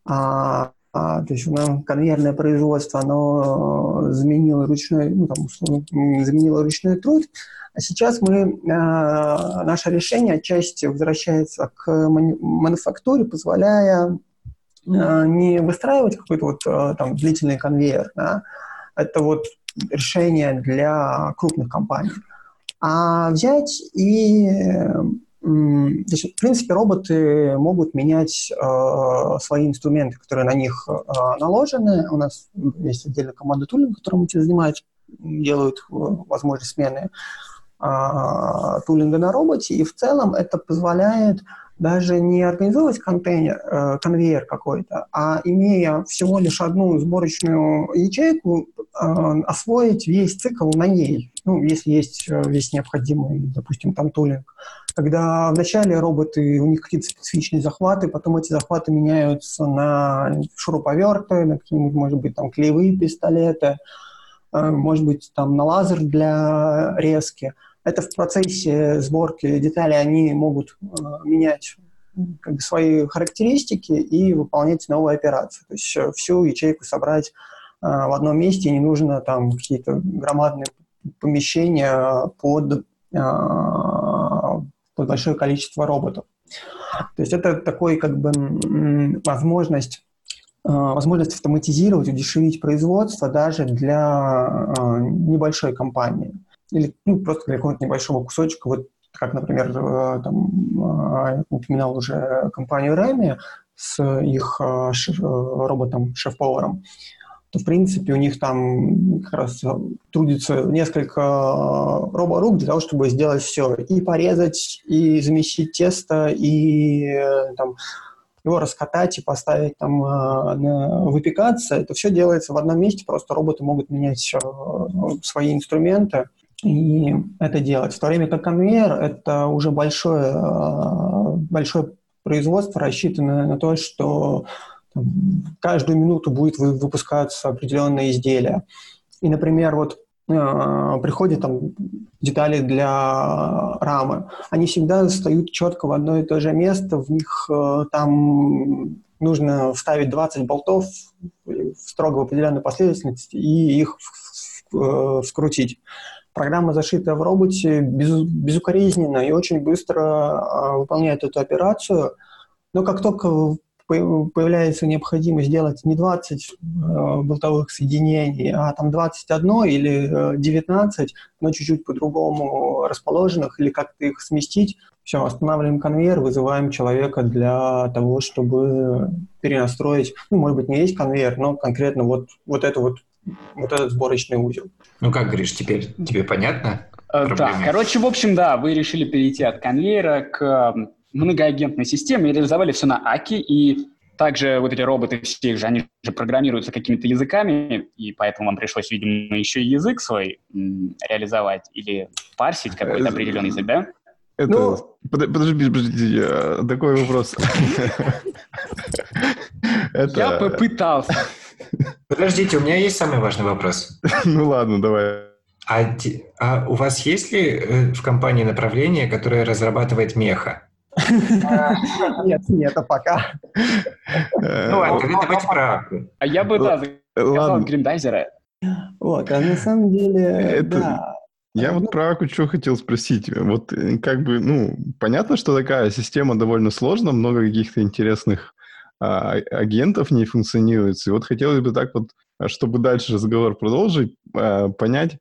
А, а, то есть ну, конвейерное производство, оно заменило ручной, ну, там, условно, заменило ручной труд, а сейчас мы, а, наше решение отчасти возвращается к мануфактуре, позволяя а, не выстраивать какой-то вот а, там длительный конвейер, да, это вот решение для крупных компаний, а взять и Значит, в принципе, роботы могут менять э, свои инструменты, которые на них э, наложены. У нас есть отдельная команда тулинга, которым этим занимается, делают э, возможность смены э, тулинга на роботе. И в целом это позволяет даже не организовывать контейнер, э, конвейер какой-то, а имея всего лишь одну сборочную ячейку, освоить весь цикл на ней, ну, если есть э, весь необходимый, допустим, там тулинг. Когда вначале роботы, у них какие-то специфичные захваты, потом эти захваты меняются на шуруповерты, на какие-нибудь, может быть, там клеевые пистолеты, э, может быть, там на лазер для резки – это в процессе сборки деталей они могут э, менять как бы, свои характеристики и выполнять новые операции. То есть э, всю ячейку собрать э, в одном месте, не нужно там какие-то громадные помещения под, э, под большое количество роботов. То есть это такой как бы возможность э, возможность автоматизировать, удешевить производство даже для э, небольшой компании или ну, просто для какого-то небольшого кусочка, вот как, например, э, там, э, упоминал уже компанию Remy с их э, роботом-шеф-поваром. То, в принципе, у них там как раз трудится несколько роборук для того, чтобы сделать все. И порезать, и замесить тесто, и там, его раскатать и поставить там на выпекаться. Это все делается в одном месте, просто роботы могут менять свои инструменты и это делать. В то время как конвейер – это уже большое, большое производство, рассчитанное на то, что каждую минуту будет выпускаться определенное изделие. И, например, вот э, приходят там детали для рамы, они всегда встают четко в одно и то же место, в них э, там нужно вставить 20 болтов строго в определенной последовательности и их э, вскрутить. Программа, зашитая в роботе, без, безукоризненно и очень быстро выполняет эту операцию. Но как только появляется необходимость сделать не 20 э, болтовых соединений, а там 21 или э, 19, но чуть-чуть по-другому расположенных, или как-то их сместить, все, останавливаем конвейер, вызываем человека для того, чтобы перенастроить, ну, может быть, не есть конвейер, но конкретно вот, вот это вот вот этот сборочный узел. Ну как, Гриш, теперь тебе понятно? Э, да, короче, в общем, да, вы решили перейти от конвейера к многоагентной системе и реализовали все на Аки, и также вот эти роботы все же, они же программируются какими-то языками, и поэтому вам пришлось, видимо, еще и язык свой реализовать или парсить какой-то определенный язык, да? Это... Ну... Подожди, подожди, такой вопрос. Я попытался. Подождите, у меня есть самый важный вопрос. Ну ладно, давай. А, а у вас есть ли э, в компании направление, которое разрабатывает меха? Нет, нет, а пока. Ну ладно, тогда давайте про А я бы, да, сказал гриндайзера. Вот, а на самом деле, да. Я вот про Аку что хотел спросить. Вот э, как бы, ну, понятно, что такая система довольно сложная, много каких-то интересных а, агентов не функционирует. И вот хотелось бы так вот, чтобы дальше разговор продолжить, а, понять,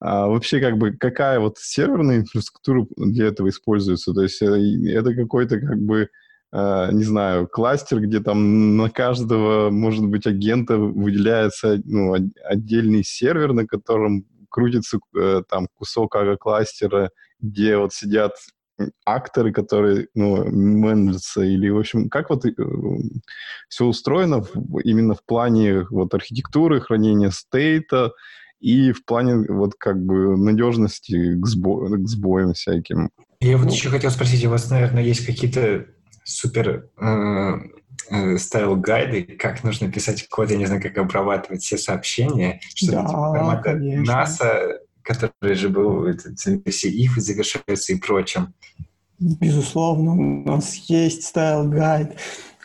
а вообще, как бы, какая вот серверная инфраструктура для этого используется? То есть это, это какой-то, как бы, э, не знаю, кластер, где там на каждого, может быть, агента выделяется ну, отдельный сервер, на котором крутится э, там кусок ага-кластера, где вот сидят акторы, которые ну, менеджерятся, или, в общем, как вот э, все устроено именно в плане вот архитектуры, хранения state а, и в плане вот как бы надежности к, сбо к сбоям всяким. Я вот ну. еще хотел спросить, у вас, наверное, есть какие-то супер э, э, style guide ы, как нужно писать код, я не знаю, как обрабатывать все сообщения, что да, типа конечно. НАСА, который же был, все if завершается и прочим. Безусловно, у нас есть style guide.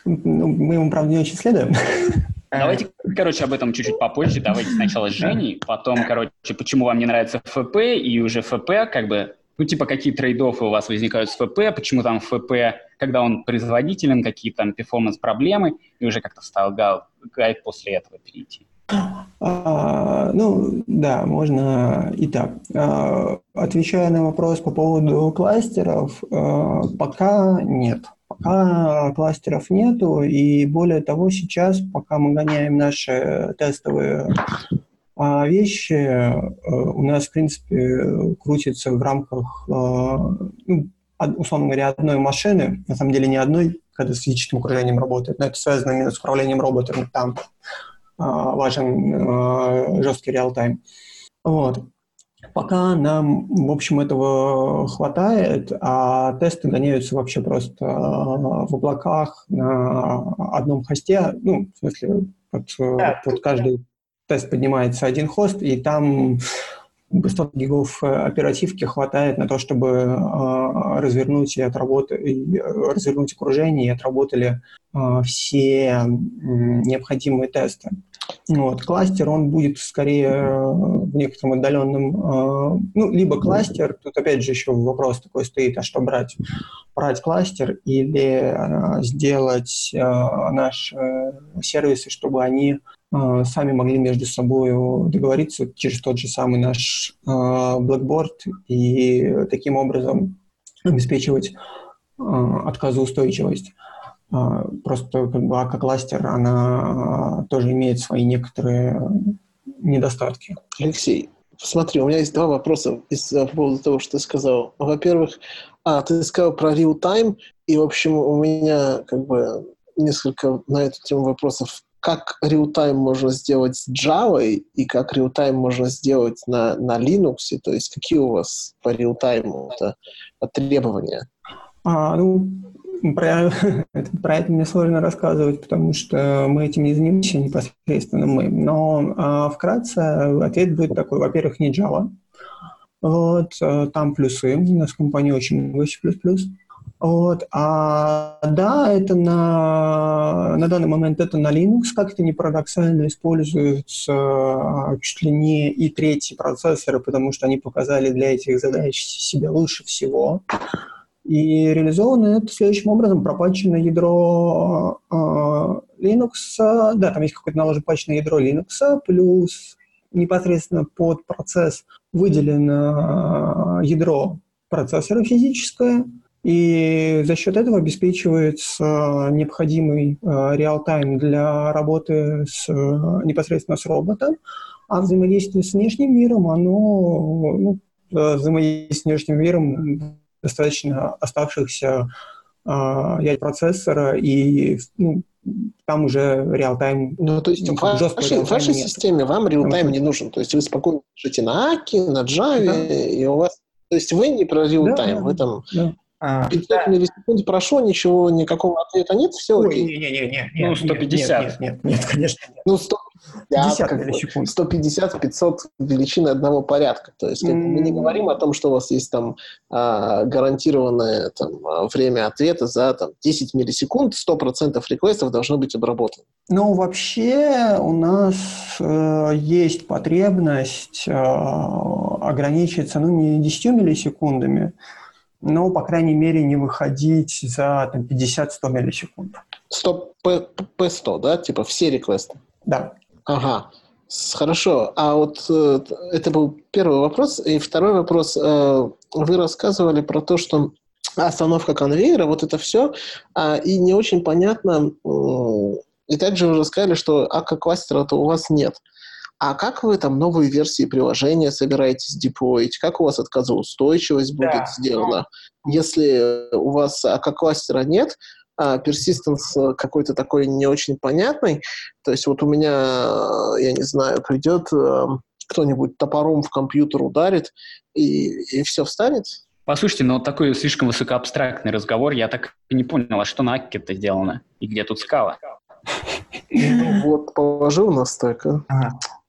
Ну, мы ему, правда, не очень следуем. Давайте, короче, об этом чуть-чуть попозже. Давайте сначала с Женей, потом, короче, почему вам не нравится ФП, и уже ФП, как бы, ну, типа, какие trade-off ы у вас возникают с ФП, почему там ФП, когда он производителен, какие там performance -проблемы, и уже как-то style guide после этого перейти. А, ну, да, можно и так. А, отвечая на вопрос по поводу кластеров, а, пока нет. Пока кластеров нету, и более того, сейчас, пока мы гоняем наши тестовые а, вещи, э, у нас, в принципе, крутится в рамках, э, ну, условно говоря, одной машины, на самом деле не одной, когда с физическим управлением работает, но это связано именно с управлением роботами, там а, важен э, жесткий реал-тайм. Вот. Пока нам, в общем, этого хватает, а тесты гоняются вообще просто э, в облаках на одном хосте. Ну, в смысле, под, э, да, под каждый тест поднимается один хост, и там 100 гигов оперативки хватает на то, чтобы э, развернуть и отработать, и развернуть окружение и отработали э, все э, необходимые тесты. Вот. Кластер, он будет скорее э, в некотором отдаленном, э, ну, либо кластер, тут опять же еще вопрос такой стоит, а что брать? Брать кластер или э, сделать наши сервисы, чтобы они сами могли между собой договориться через тот же самый наш Blackboard и таким образом обеспечивать отказоустойчивость. А, просто как бы АК-кластер, она тоже имеет свои некоторые недостатки. Алексей, смотри, у меня есть два вопроса из, по поводу того, что ты сказал. Во-первых, а, ты сказал про real-time, и, в общем, у меня как бы несколько на эту тему вопросов. Как real-time можно сделать с Java, и как real-time можно сделать на, на Linux? То есть какие у вас по real-time это требования? А, ну, про, про это мне сложно рассказывать, потому что мы этим не занимаемся непосредственно мы. Но а, вкратце ответ будет такой. Во-первых, не Java. Вот, а, там плюсы. У нас в компании очень много C++. Вот. А да, это на, на данный момент это на Linux, как это не парадоксально, используются а, чуть ли не и третьи процессоры, потому что они показали для этих задач себя лучше всего. И реализовано это следующим образом. Пропачено ядро э, Linux, да, там есть какое-то наложено пачное ядро Linux, плюс непосредственно под процесс выделено ядро процессора физическое, и за счет этого обеспечивается необходимый реал-тайм для работы с, непосредственно с роботом, а взаимодействие с внешним миром, оно ну, взаимодействие с внешним миром достаточно оставшихся э, ядер процессора, и ну, там уже реал-тайм... Ну, то есть в вашей, в вашей системе вам реал-тайм не нужен. То есть вы спокойно пишете на Аки, на Java, да. и у вас... То есть вы не про реал-тайм, да, вы там... Да. 500 а, да. миллисекунд прошло, ничего, никакого ответа нет, все окей. Не, не, не, не, ну, 150. Нет, нет, нет, нет, конечно. Нет. Ну, 150, 150, 500 величины одного порядка. То есть mm. мы не говорим о том, что у вас есть там а, гарантированное там, время ответа за там, 10 миллисекунд, 100% реквестов должно быть обработано. Ну, вообще у нас э, есть потребность э, ограничиться, ну, не 10 миллисекундами, но, по крайней мере, не выходить за там, 50-100 миллисекунд. 100 P100, да? Типа все реквесты? Да. Ага. Хорошо. А вот э, это был первый вопрос. И второй вопрос. Э, вы рассказывали про то, что остановка конвейера, вот это все, а, и не очень понятно, э, и также вы рассказали, что АК-кластера-то у вас нет. А как вы там новые версии приложения собираетесь деплоить? Как у вас отказоустойчивость будет да. сделана? Если у вас АК-кластера нет, а persistence какой-то такой не очень понятный, то есть вот у меня, я не знаю, придет э, кто-нибудь топором в компьютер ударит, и, и все встанет? Послушайте, но такой слишком высокоабстрактный разговор, я так и не понял, а что на Акке-то сделано? И где тут скала? Ну вот, положил на стек.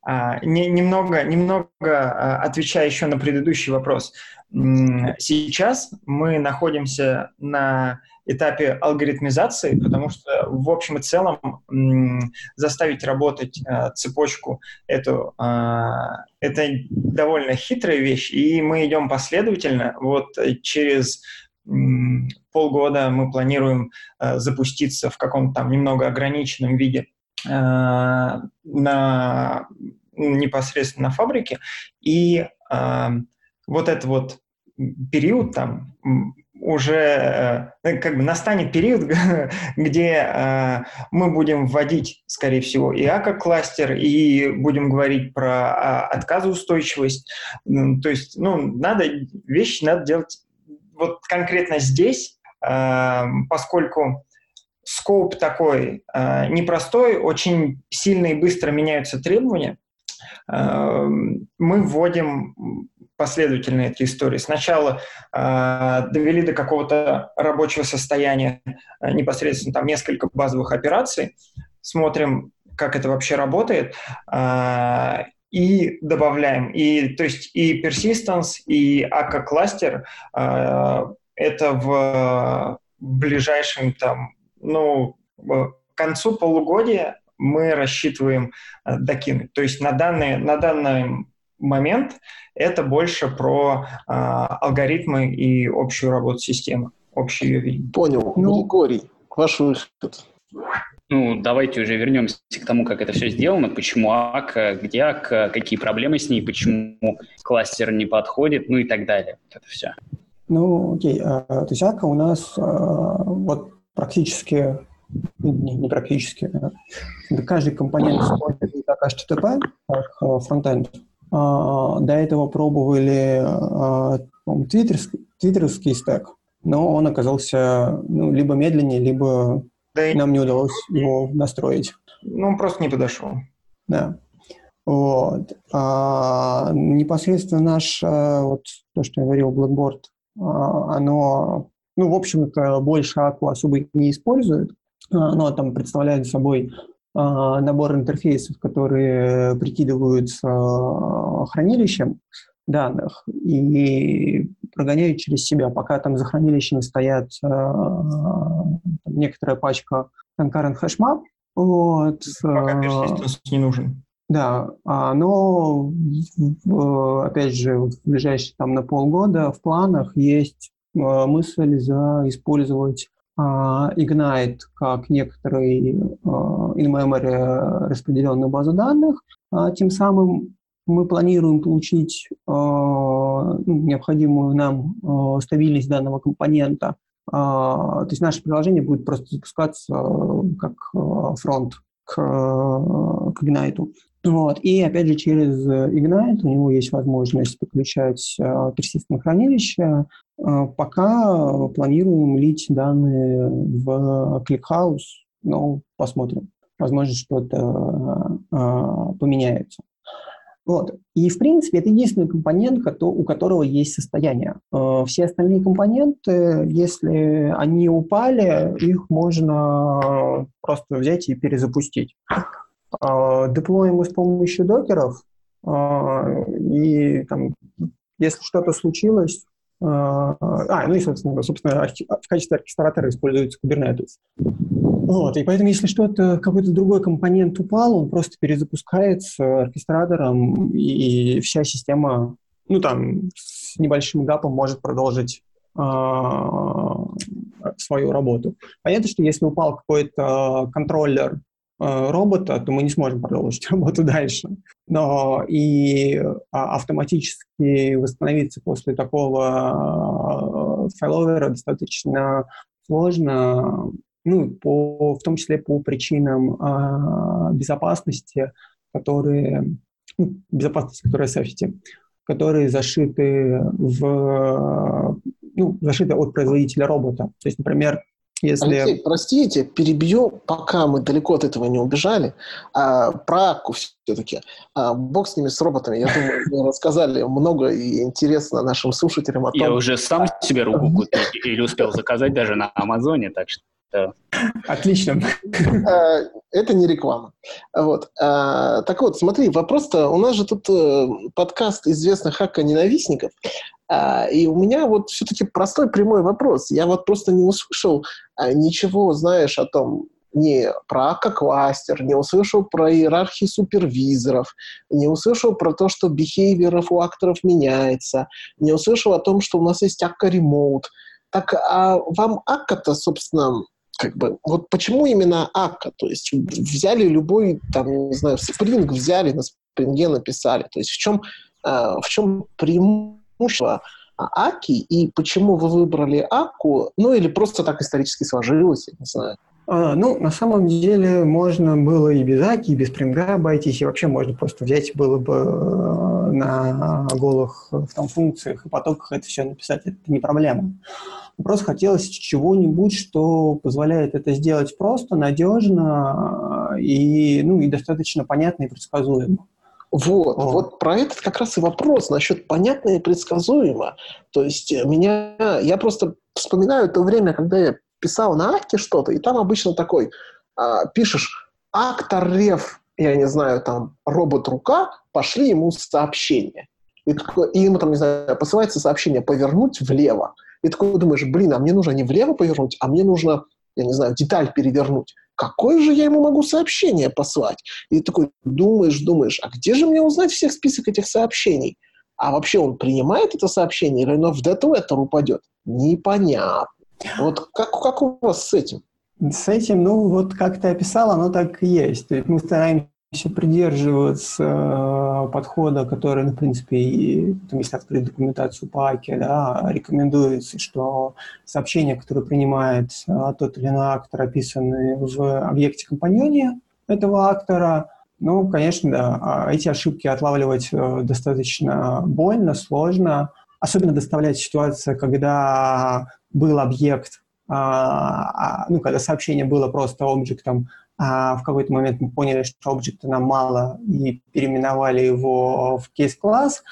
А, не, немного, немного а, отвечая еще на предыдущий вопрос. Сейчас мы находимся на этапе алгоритмизации, потому что в общем и целом заставить работать а, цепочку эту это довольно хитрая вещь, и мы идем последовательно. Вот через полгода мы планируем запуститься в каком-то там немного ограниченном виде Э, на непосредственно на фабрике, и э, вот этот вот период там уже э, как бы настанет период, где э, мы будем вводить, скорее всего, и АКО-кластер, и будем говорить про э, отказоустойчивость. То есть, ну, надо вещи надо делать вот конкретно здесь, э, поскольку скоп такой непростой, очень сильно и быстро меняются требования. Мы вводим последовательно эти истории. Сначала э, довели до какого-то рабочего состояния э, непосредственно там несколько базовых операций, смотрим, как это вообще работает, э, и добавляем. И, то есть и persistence, и AK кластер э, это в ближайшем там ну, к концу полугодия мы рассчитываем докинуть. То есть на данный, на данный момент это больше про э, алгоритмы и общую работу системы, общий ее видение. Понял. Ну, Григорий, ваш выход. Ну, давайте уже вернемся к тому, как это все сделано, почему АК, где АК, какие проблемы с ней, почему кластер не подходит, ну и так далее. Вот это все. Ну, окей. А, то есть АК у нас а, вот практически, не, не практически, каждый компонент использует как HTTP, как фронтенд. А, до этого пробовали а, твиттерский, твиттерский стек, но он оказался ну, либо медленнее, либо да нам не удалось его настроить. Ну, он просто не подошел. Да. Вот. А, непосредственно наш, а, вот то, что я говорил, Blackboard, оно, ну, в общем-то, больше Aqua особо не использует. Оно там представляет собой набор интерфейсов, которые прикидываются хранилищем данных и прогоняют через себя. Пока там за хранилищем стоят а, некоторая пачка concurrent hashmap, вот. Пока не нужен. Да, а, но опять же в ближайшие там на полгода в планах есть а, мысль за использовать а, Ignite как некоторый in-memory распределенную базу данных. Тем самым мы планируем получить ну, необходимую нам стабильность данного компонента. То есть наше приложение будет просто запускаться как фронт к, к Ignite. Вот. И опять же через Ignite у него есть возможность подключать э, персистентное хранилище. Э, пока планируем лить данные в ClickHouse, но посмотрим. Возможно, что-то э, поменяется. Вот. И, в принципе, это единственный компонент, у которого есть состояние. Э, все остальные компоненты, если они упали, их можно просто взять и перезапустить. А, деплоим мы с помощью докеров, а, и там, если что-то случилось, а, а, ну и, собственно, собственно, в качестве оркестратора используется Kubernetes. Вот, и поэтому, если что-то, какой-то другой компонент упал, он просто перезапускается оркестратором, и вся система, ну, там, с небольшим гапом может продолжить свою работу. Понятно, что если упал какой-то контроллер робота, то мы не сможем продолжить работу дальше. Но и а, автоматически восстановиться после такого э, файловера достаточно сложно, ну, по, в том числе по причинам э, безопасности, которые, ну, безопасности, которые safety, которые зашиты в, ну, зашиты от производителя робота. То есть, например, если... Алексей, простите, перебью, пока мы далеко от этого не убежали. А, про Акку все-таки. А, бог с ними, с роботами. Я думаю, мы рассказали много и интересно нашим слушателям о том... Я уже сам себе руку купил или успел заказать даже на Амазоне, так что... Отлично. А, это не реклама. Вот. А, так вот, смотри, вопрос-то... У нас же тут э, подкаст известных хака-ненавистников. А, и у меня вот все-таки простой прямой вопрос. Я вот просто не услышал ничего, знаешь, о том, не про АКК-кластер, не услышал про иерархии супервизоров, не услышал про то, что бихейверов у акторов меняется, не услышал о том, что у нас есть Akka Remote. Так а вам Akka-то, собственно, как бы, вот почему именно Akka? То есть взяли любой, там, не знаю, Spring взяли, на Spring написали. То есть в чем, в чем преимущество Аки и почему вы выбрали Аку, ну или просто так исторически сложилось, я не знаю. А, ну, на самом деле можно было и без Аки, и без Спринга обойтись, и вообще можно просто взять было бы э, на голых в там, функциях и потоках это все написать, это не проблема. Просто хотелось чего-нибудь, что позволяет это сделать просто, надежно и, ну, и достаточно понятно и предсказуемо. Вот, О. вот про этот как раз и вопрос насчет понятно и предсказуемо. То есть э, меня, я просто вспоминаю то время, когда я писал на акте что-то, и там обычно такой, а, пишешь актор рев, я не знаю, там, робот-рука, пошли ему сообщение. И, и ему там, не знаю, посылается сообщение повернуть влево. И такой думаешь, блин, а мне нужно не влево повернуть, а мне нужно, я не знаю, деталь перевернуть какое же я ему могу сообщение послать? И такой думаешь, думаешь, а где же мне узнать всех список этих сообщений? А вообще он принимает это сообщение или оно в детуэтер упадет? Непонятно. Вот как, как у вас с этим? С этим, ну, вот как ты описал, оно так и есть. То есть мы стараемся придерживаться подхода, который, ну, в принципе, и, там, если открыть документацию по АКе, да, рекомендуется, что сообщения, которые принимает э, тот или иной актор, описаны в объекте компаньоне этого актора, ну, конечно, да, а эти ошибки отлавливать э, достаточно больно, сложно, особенно доставлять ситуацию, когда был объект, а, а, ну, когда сообщение было просто объектом, а в какой-то момент мы поняли, что объекта нам мало, и переименовали его в кейс-класс,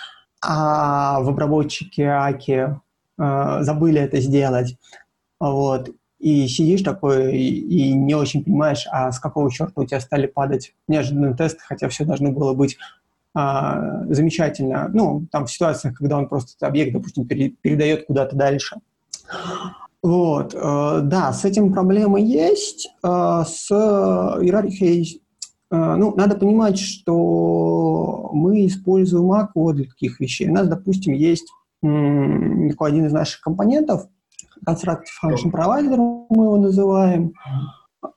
а в обработчике Аки э, забыли это сделать. Вот. И сидишь такой и, и не очень понимаешь, а с какого черта у тебя стали падать неожиданные тесты, хотя все должно было быть а, замечательно. Ну, там в ситуациях, когда он просто объект, допустим, пере, передает куда-то дальше. Вот, э, да, с этим проблемы есть, э, с иерархией, э, ну, надо понимать, что мы используем вот для таких вещей. У нас, допустим, есть такой один из наших компонентов, Constructive Function Provider, мы его называем,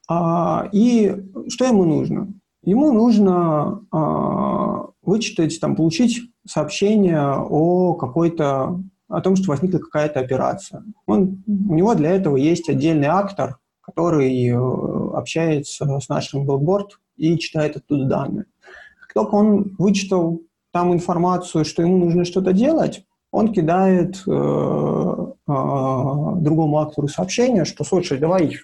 а, и что ему нужно? Ему нужно а, вычитать, там, получить сообщение о какой-то о том, что возникла какая-то операция. Он, у него для этого есть отдельный актор, который э, общается с нашим Billboard и читает оттуда данные. Как только он вычитал там информацию, что ему нужно что-то делать, он кидает э, э, другому актору сообщение, что, слушай, давай,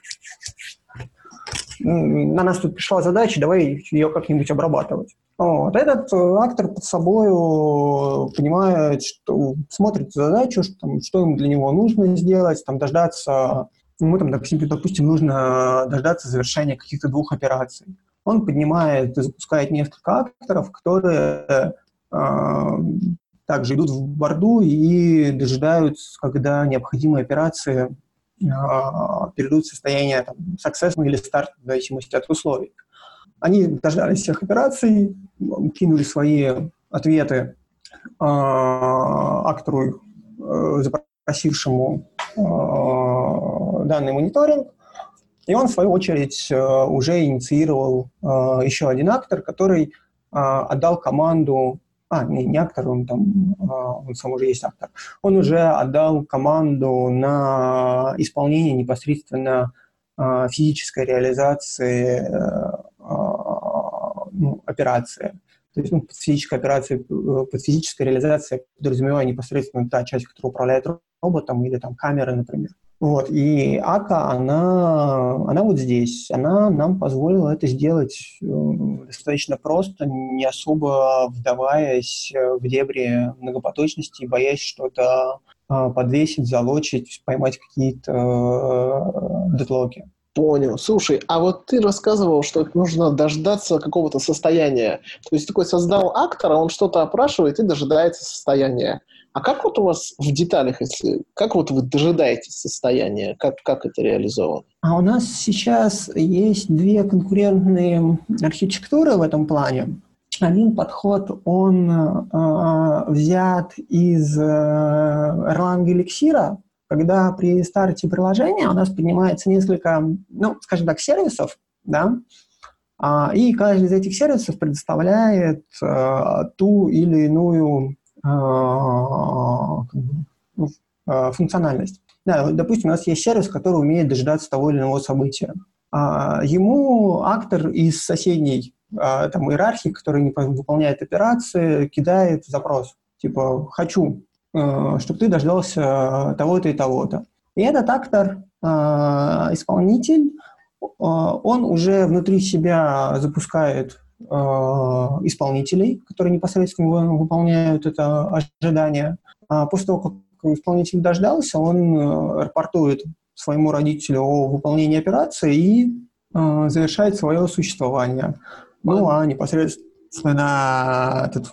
на нас тут пришла задача, давай ее как-нибудь обрабатывать. Вот. Этот э, актор под собой понимает, что смотрит задачу, что, там, что ему для него нужно сделать, там, дождаться, ему, там, допустим, допустим, нужно дождаться завершения каких-то двух операций. Он поднимает и запускает несколько акторов, которые э, также идут в борду и дожидаются, когда необходимые операции э, перейдут в состояние там, success или старт, в зависимости от условий. Они дождались всех операций, кинули свои ответы э, актору, э, запросившему э, данный мониторинг, и он, в свою очередь, э, уже инициировал э, еще один актор, который э, отдал команду, а, не, не актор, он там, он сам уже есть актор, он уже отдал команду на исполнение непосредственно физической реализации ну, операция. То есть ну, под физической операцией, э, под физической реализацией подразумеваю непосредственно та часть, которая управляет роботом или там камеры, например. Вот. И АКА, она, она вот здесь. Она нам позволила это сделать э, достаточно просто, не особо вдаваясь в дебри многопоточности боясь что-то э, подвесить, залочить, поймать какие-то э, дедлоки. Понял. Слушай, а вот ты рассказывал, что нужно дождаться какого-то состояния. То есть такой создал актора, он что-то опрашивает и дожидается состояния. А как вот у вас в деталях, если как вот вы дожидаетесь состояния, как, как это реализовано? А у нас сейчас есть две конкурентные архитектуры в этом плане. Один подход, он э, взят из э, Erlang эликсира, когда при старте приложения у нас поднимается несколько, ну, скажем так, сервисов, да, а, и каждый из этих сервисов предоставляет а, ту или иную а, ну, функциональность. Да, допустим, у нас есть сервис, который умеет дожидаться того или иного события. Ему актор из соседней там, иерархии, который не выполняет операции, кидает запрос. Типа, хочу чтобы ты дождался того-то и того-то. И этот актор, э, исполнитель, э, он уже внутри себя запускает исполнителей, которые непосредственно выполняют это ожидание. А после того, как исполнитель дождался, он рапортует своему родителю о выполнении операции и завершает свое существование. Ну, а непосредственно этот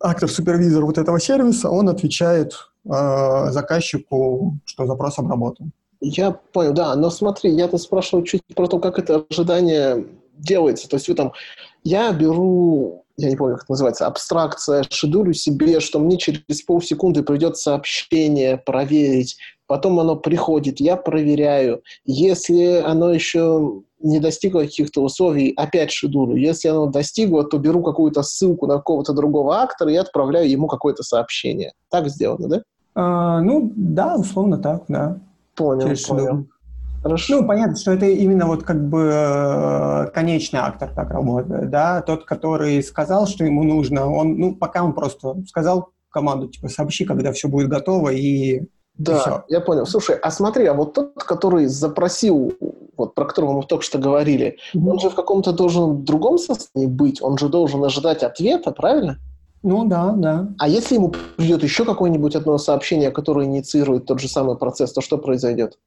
актор-супервизор вот этого сервиса, он отвечает э, заказчику, что запрос обработан. Я понял, да, но смотри, я-то спрашивал чуть про то, как это ожидание делается. То есть вы там, я беру я не помню, как это называется, абстракция, шедулю себе, что мне через полсекунды придет сообщение проверить, потом оно приходит, я проверяю. Если оно еще не достигло каких-то условий, опять шедулю. Если оно достигло, то беру какую-то ссылку на какого-то другого актора и отправляю ему какое-то сообщение. Так сделано, да? А, ну, да, условно так, да. Понял, Через понял. Хорошо. Ну, понятно, что это именно вот как бы э, конечный актор так работает, да, тот, который сказал, что ему нужно, он, ну, пока он просто сказал команду, типа, сообщи, когда все будет готово, и да, я понял. Слушай, а смотри, а вот тот, который запросил, вот про которого мы только что говорили, mm-hmm. он же в каком-то должен другом состоянии быть, он же должен ожидать ответа, правильно? Ну да, да. А если ему придет еще какое-нибудь одно сообщение, которое инициирует тот же самый процесс, то что произойдет?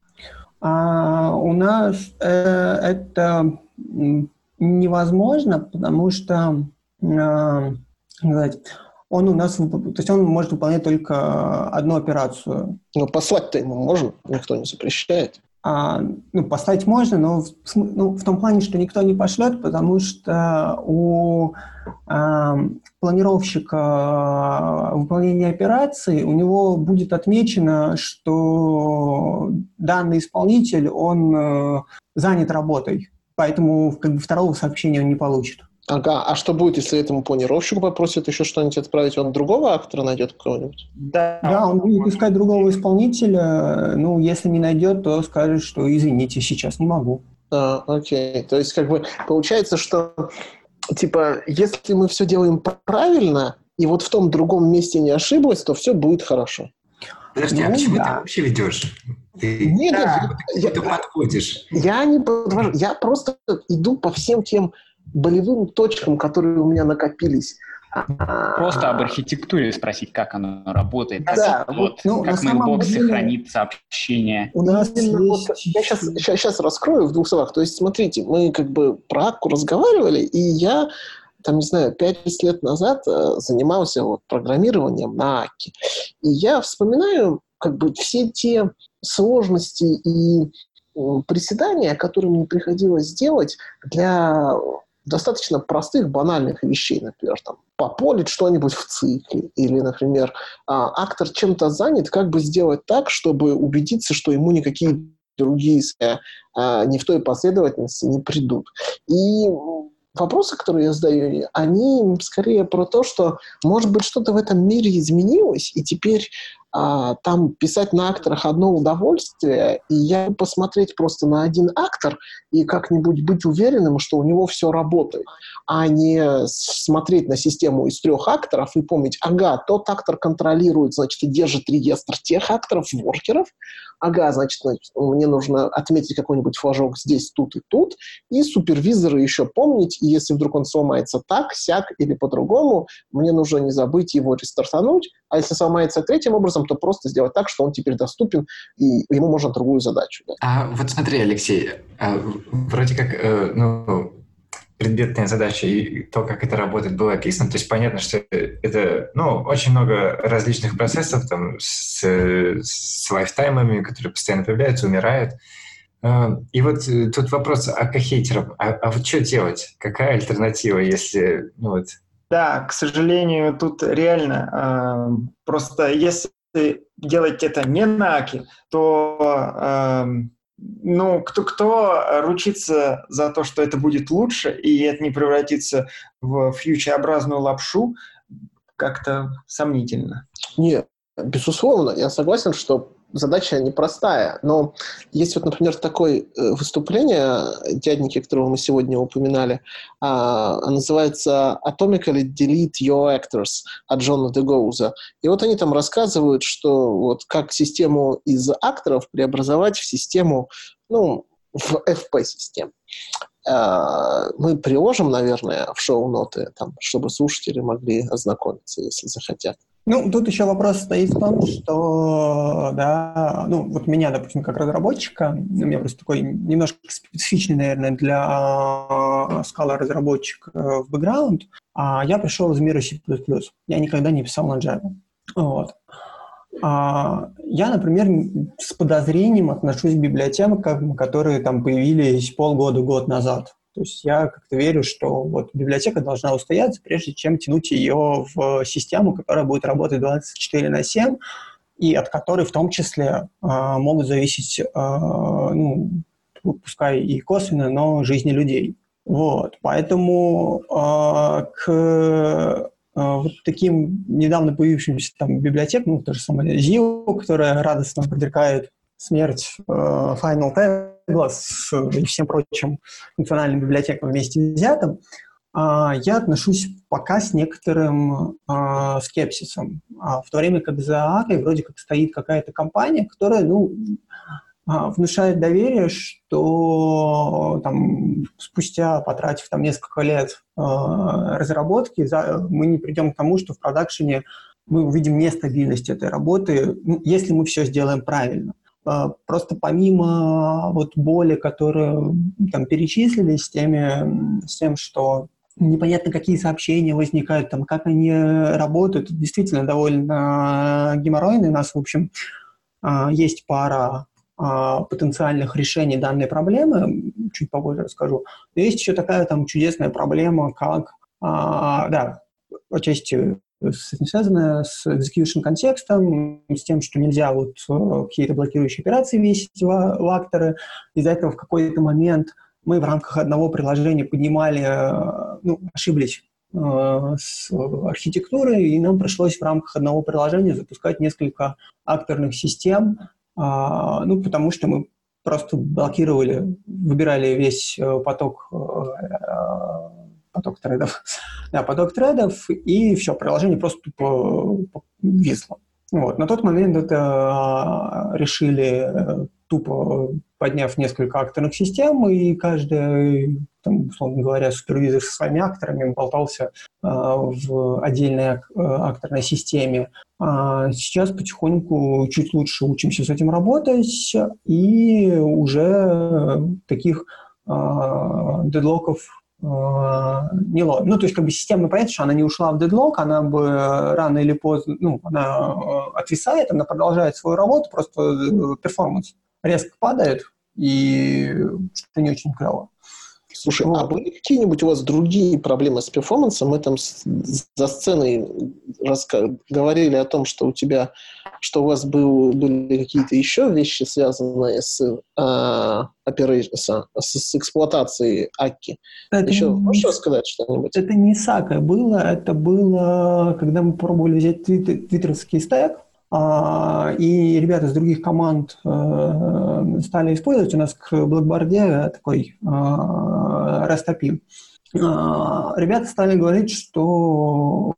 А у нас э, это невозможно, потому что э, сказать, он у нас, то есть он может выполнять только одну операцию. Ну, послать-то ему можно, никто не запрещает. А, ну, послать можно, но в, ну, в том плане, что никто не пошлет, потому что у а, планировщика выполнения операции у него будет отмечено, что данный исполнитель, он э, занят работой, поэтому как бы второго сообщения он не получит. Ага, а что будет, если этому планировщику попросят еще что-нибудь отправить, он другого актора найдет кого-нибудь? Да. Да, он будет искать другого исполнителя, ну, если не найдет, то скажет, что извините, сейчас не могу. А, окей, то есть как бы получается, что типа, если мы все делаем правильно, и вот в том другом месте не ошиблась, то все будет хорошо. Подожди, а ну, а почему да. ты вообще ведешь? Ты, нет, да, я, ты подходишь. Я не подвожу, я просто иду по всем тем болевым точкам, которые у меня накопились. Просто об архитектуре спросить, как оно работает, да, как, вот, ну, как мейлбоксы деле, хранит сообщения. У нас есть... вот, я сейчас, сейчас, сейчас раскрою в двух словах. То есть, смотрите, мы как бы про Акку разговаривали, и я там, не знаю, 5-6 лет назад э, занимался вот, программированием на Акке. И я вспоминаю как бы все те сложности и приседания, которые мне приходилось сделать для достаточно простых, банальных вещей, например, там, пополить что-нибудь в цикле, или, например, а, актор чем-то занят, как бы сделать так, чтобы убедиться, что ему никакие другие а, не в той последовательности не придут. И вопросы, которые я задаю, они скорее про то, что, может быть, что-то в этом мире изменилось, и теперь а, там писать на акторах одно удовольствие, и я посмотреть просто на один актор и как-нибудь быть уверенным, что у него все работает, а не смотреть на систему из трех акторов и помнить, ага, тот актор контролирует, значит, и держит реестр тех акторов, воркеров, ага, значит, мне нужно отметить какой-нибудь флажок здесь, тут и тут, и супервизора еще помнить, и если вдруг он сломается так, сяк или по-другому, мне нужно не забыть его рестартануть, а если сломается третьим образом, то просто сделать так, что он теперь доступен, и ему можно другую задачу. Да. А вот смотри, Алексей, а, вроде как, э, ну, предметная задача и то, как это работает, было описано. То есть понятно, что это ну, очень много различных процессов там, с, с лайфтаймами, которые постоянно появляются, умирают. А, и вот э, тут вопрос о кахейтерах. А, а вот что делать? Какая альтернатива, если... Ну, вот... Да, к сожалению, тут реально э, просто если делать это не на Аки, то э, ну, кто, кто ручится за то, что это будет лучше, и это не превратится в фьючеобразную лапшу, как-то сомнительно. Нет, безусловно, я согласен, что задача непростая. Но есть вот, например, такое э, выступление дядники, которого мы сегодня упоминали, а, называется «Atomically Delete Your Actors» от Джона Дегоуза. И вот они там рассказывают, что вот как систему из акторов преобразовать в систему, ну, в FP-систему. А, мы приложим, наверное, в шоу-ноты, там, чтобы слушатели могли ознакомиться, если захотят. Ну, тут еще вопрос стоит в том, что, да, ну, вот меня, допустим, как разработчика, у меня просто такой немножко специфичный, наверное, для скала разработчик в бэкграунд, а я пришел из мира C++. Я никогда не писал на Java. Вот. А я, например, с подозрением отношусь к библиотекам, которые там появились полгода-год назад. То есть я как-то верю, что вот библиотека должна устояться, прежде чем тянуть ее в систему, которая будет работать 24 на 7, и от которой в том числе э, могут зависеть, э, ну, пускай и косвенно, но жизни людей. Вот, поэтому э, к вот таким недавно появившимся там библиотекам, ну, то же самое ZIO, которая радостно предрекает смерть э, Final Tagless и всем прочим функциональным библиотекам вместе взятым, э, я отношусь пока с некоторым э, скепсисом. А в то время как за Акой вроде как стоит какая-то компания, которая, ну, внушает доверие, что там, спустя, потратив там, несколько лет э, разработки, за, мы не придем к тому, что в продакшене мы увидим нестабильность этой работы, ну, если мы все сделаем правильно. А, просто помимо вот боли, которые там перечислили с, теми, с тем, что непонятно, какие сообщения возникают, там, как они работают, действительно довольно геморройно. У нас, в общем, а, есть пара а, потенциальных решений данной проблемы, чуть попозже расскажу. Но есть еще такая там чудесная проблема, как, да, отчасти этим связано с execution контекстом, с тем, что нельзя вот э, какие-то блокирующие операции весить в, в акторы. Из-за этого в какой-то момент мы в рамках одного приложения поднимали, э, ну, ошиблись э, с архитектурой, и нам пришлось в рамках одного приложения запускать несколько акторных систем, э, ну, потому что мы просто блокировали, выбирали весь э, поток э, поток трейдов. Да, поток трейдов, и все, приложение просто тупо висло. Вот. На тот момент это а, решили э, тупо подняв несколько акторных систем, и каждый, там, условно говоря, супервизор со своими акторами болтался э, в отдельной э, акторной системе. А сейчас потихоньку чуть лучше учимся с этим работать, и уже таких э, дедлоков а, не ловим. Ну, то есть, как бы система, понятно, что она не ушла в дедлок, она бы рано или поздно, ну, она э, отвисает, она продолжает свою работу, просто э, перформанс резко падает, и что не очень клево. Слушай, вот. а были какие-нибудь у вас другие проблемы с перформансом? Мы там за сценой раска- говорили о том, что у тебя, что у вас был, были какие-то еще вещи, связанные с, а, с, с эксплуатацией Аки. Это еще не, можешь рассказать что-нибудь? Это не Сака было, это было, когда мы пробовали взять твиттерский стек, а, и ребята из других команд э, стали использовать. У нас к Blackboard такой э, растопим. А, ребята стали говорить, что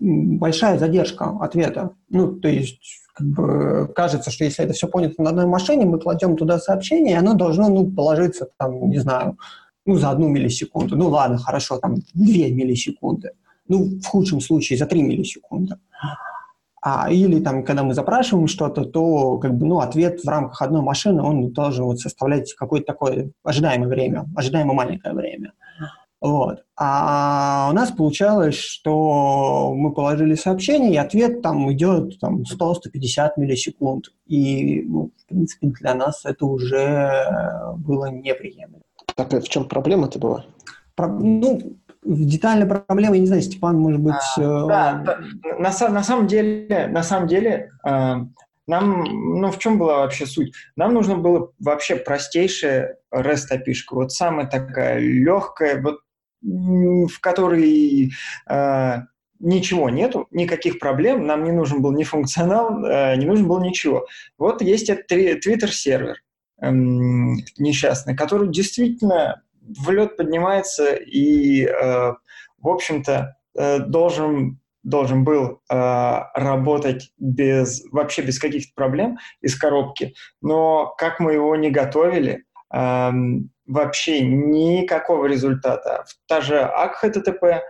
большая задержка ответа. Ну, то есть как бы, кажется, что если это все понято на одной машине, мы кладем туда сообщение, и оно должно ну, положиться, там, не знаю, ну, за одну миллисекунду. Ну, ладно, хорошо, там, две миллисекунды. Ну, в худшем случае, за три миллисекунды. А, или там, когда мы запрашиваем что-то, то как бы, ну, ответ в рамках одной машины, он должен вот составлять какое-то такое ожидаемое время, ожидаемо маленькое время. Вот. А у нас получалось, что мы положили сообщение, и ответ там идет там, 100-150 миллисекунд. И, ну, в принципе, для нас это уже было неприемлемо. Так, а в чем проблема-то была? Про, ну, детальная проблема, я не знаю, Степан, может быть... А, э... Да, да на, на самом деле, на самом деле э, нам, ну, в чем была вообще суть? Нам нужно было вообще простейшая REST API, вот самая такая легкая, вот, в которой э, ничего нету, никаких проблем, нам не нужен был ни функционал, э, не нужен был ничего. Вот есть этот Twitter-сервер э, несчастный, который действительно в лед поднимается и, э, в общем-то, э, должен должен был э, работать без вообще без каких-то проблем из коробки, но как мы его не готовили, вообще никакого результата. Та же АК HTTP э,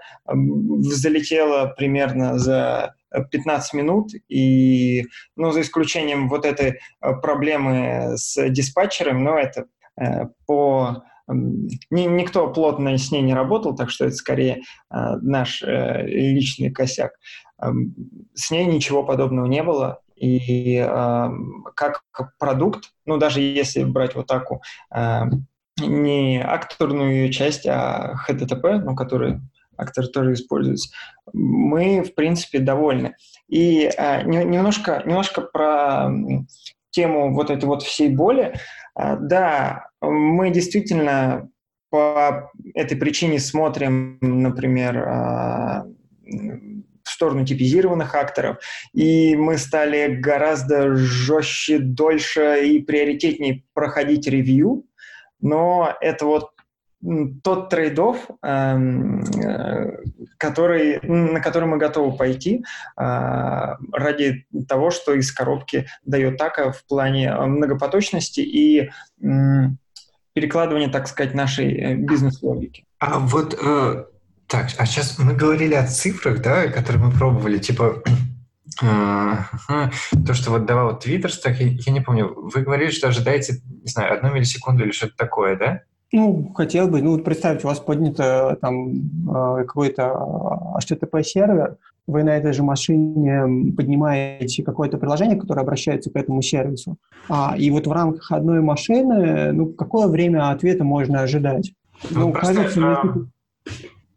залетела примерно за 15 минут, и, ну, за исключением вот этой э, проблемы с диспатчером, но это э, по ни, никто плотно с ней не работал, так что это скорее э, наш э, личный косяк. Э, с ней ничего подобного не было. И э, как продукт, ну даже если брать вот таку, э, не акторную часть, а HTTP, ну, который актор тоже используется, мы, в принципе, довольны. И э, немножко, немножко про тему вот этой вот всей боли. Э, да, мы действительно по этой причине смотрим, например, э, сторону типизированных акторов, и мы стали гораздо жестче, дольше и приоритетнее проходить ревью, но это вот тот трейдов, эм, э, который, на который мы готовы пойти э, ради того, что из коробки дает ТАКа в плане многопоточности и перекладывания, так сказать, нашей э, бизнес-логики. А вот так, а сейчас мы говорили о цифрах, да, которые мы пробовали, типа то, что вот давал Твиттер, так я, я не помню, вы говорили, что ожидаете, не знаю, одну миллисекунду или что-то такое, да? Ну, хотел бы, ну, представьте, у вас поднято там э, какой-то HTTP-сервер, вы на этой же машине поднимаете какое-то приложение, которое обращается к этому сервису. А, и вот в рамках одной машины, ну, какое время ответа можно ожидать? Ну, ну просто, кажется, а...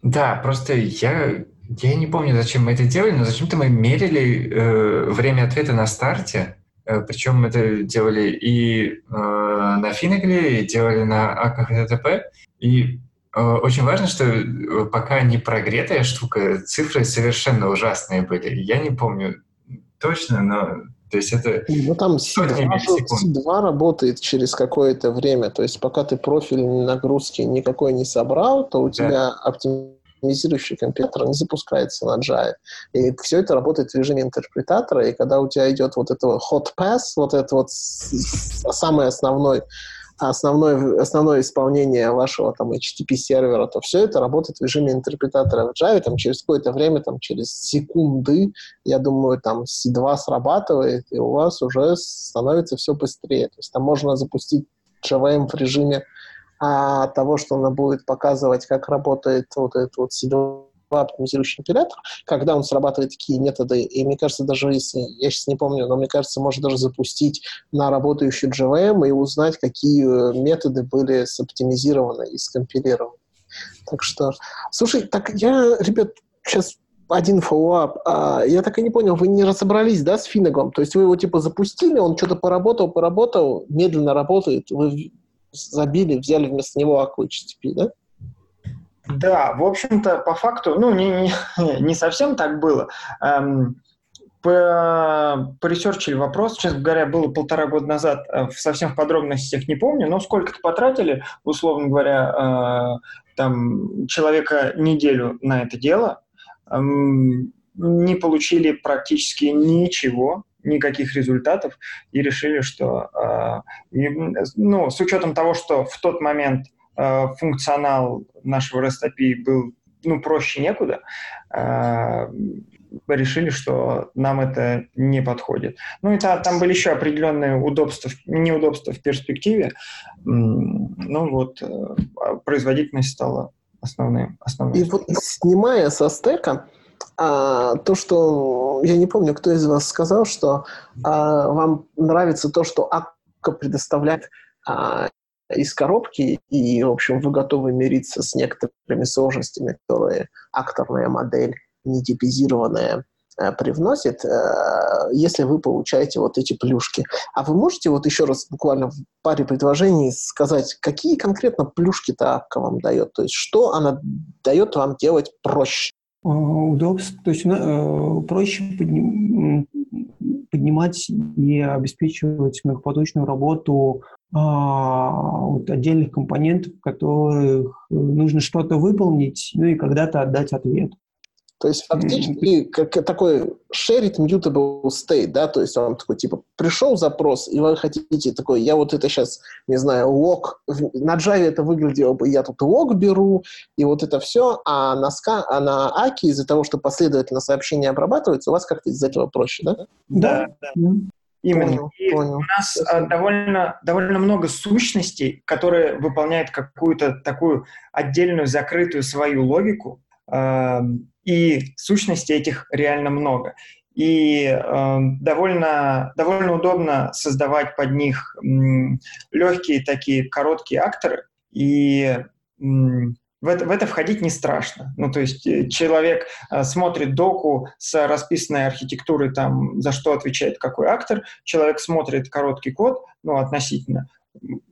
Да, просто я, я не помню, зачем мы это делали, но зачем-то мы мерили э, время ответа на старте, Э, Причем это делали и э, на Финагле, и делали на АКХТП. И э, очень важно, что э, пока не прогретая штука, цифры совершенно ужасные были. Я не помню точно, но то есть это... Ну там C2, C2 работает через какое-то время. То есть пока ты профиль нагрузки никакой не собрал, то у да. тебя оптимизирующий компьютер не запускается на Java. И все это работает в режиме интерпретатора, и когда у тебя идет вот это hot pass, вот это вот самый основной основное, основное исполнение вашего там HTTP сервера, то все это работает в режиме интерпретатора в Java, там через какое-то время, там через секунды, я думаю, там C2 срабатывает, и у вас уже становится все быстрее. То есть там можно запустить JVM в режиме а того, что она будет показывать, как работает вот этот вот седьмой оптимизирующий компилятор, когда он срабатывает такие методы, и мне кажется, даже если, я сейчас не помню, но мне кажется, можно даже запустить на работающий JVM и узнать, какие э, методы были соптимизированы и скомпилированы. Так что, слушай, так я, ребят, сейчас один follow-up. А, я так и не понял, вы не разобрались, да, с Finagle -ом? То есть вы его типа запустили, он что-то поработал, поработал, медленно работает, вы забили, взяли вместо него Akka HTTP, да? Да, в общем-то, по факту, ну, не, не, не совсем так было. Эм, по, поресерчили вопрос, честно говоря, было полтора года назад, э, совсем в подробностях не помню, но сколько-то потратили, условно говоря, э, там, человека неделю на это дело, эм, не получили практически ничего, никаких результатов и решили, что э, и, ну, с учетом того, что в тот момент функционал нашего REST API был ну, проще некуда, э, решили, что нам это не подходит. Ну и та, там были еще определенные удобства, неудобства в перспективе. Ну вот, э, производительность стала основным. основным и вот снимая со стека, а, то, что я не помню, кто из вас сказал, что а, вам нравится то, что Акка предоставляет а, из коробки, и, в общем, вы готовы мириться с некоторыми сложностями, которые акторная модель, не типизированная, э, привносит, э, если вы получаете вот эти плюшки. А вы можете вот еще раз буквально в паре предложений сказать, какие конкретно плюшки-то Акка вам дает? То есть что она дает вам делать проще? А, удобство, то есть э, проще поднимать и обеспечивать многопоточную работу а, вот отдельных компонентов, которых нужно что-то выполнить, ну и когда-то отдать ответ. То есть фактически как такой shared mutable state, да, то есть он такой, типа, пришел запрос, и вы хотите такой, я вот это сейчас, не знаю, лог, на Java это выглядело бы, я тут лог беру, и вот это все, а на, ска, а на Аки из-за того, что последовательно сообщения обрабатываются, у вас как-то из-за этого проще, да? Да, да. да. Именно. Понял, и понял. У нас а, довольно, довольно много сущностей, которые выполняют какую-то такую отдельную закрытую свою логику, и сущностей этих реально много. И э, довольно, довольно удобно создавать под них э, легкие такие короткие акторы и в это, в это входить не страшно. Ну, то есть э, человек э, смотрит доку с расписанной архитектурой, там, за что отвечает какой актор, человек смотрит короткий код, ну, относительно,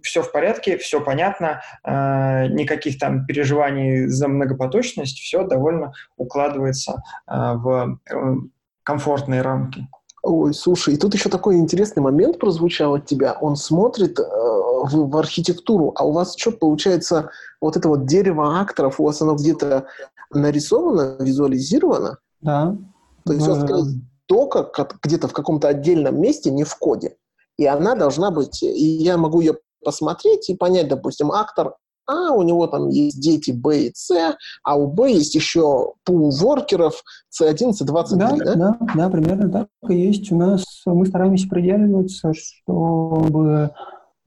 все в порядке, все понятно, э, никаких там переживаний за многопоточность, все довольно укладывается э, в э, комфортные рамки. Ой, слушай, и тут еще такой интересный момент прозвучал от тебя. Он смотрит э, в, в архитектуру, а у вас что получается, вот это вот дерево акторов, у вас оно где-то нарисовано, визуализировано? Да. То есть, да. у дока где-то в каком-то отдельном месте, не в коде. И она должна быть, и я могу ее посмотреть и понять, допустим, актор а, у него там есть дети Б и С, а у Б есть еще пул воркеров С1, С2, да, да? Да, да, примерно так и есть. У нас мы стараемся придерживаться, чтобы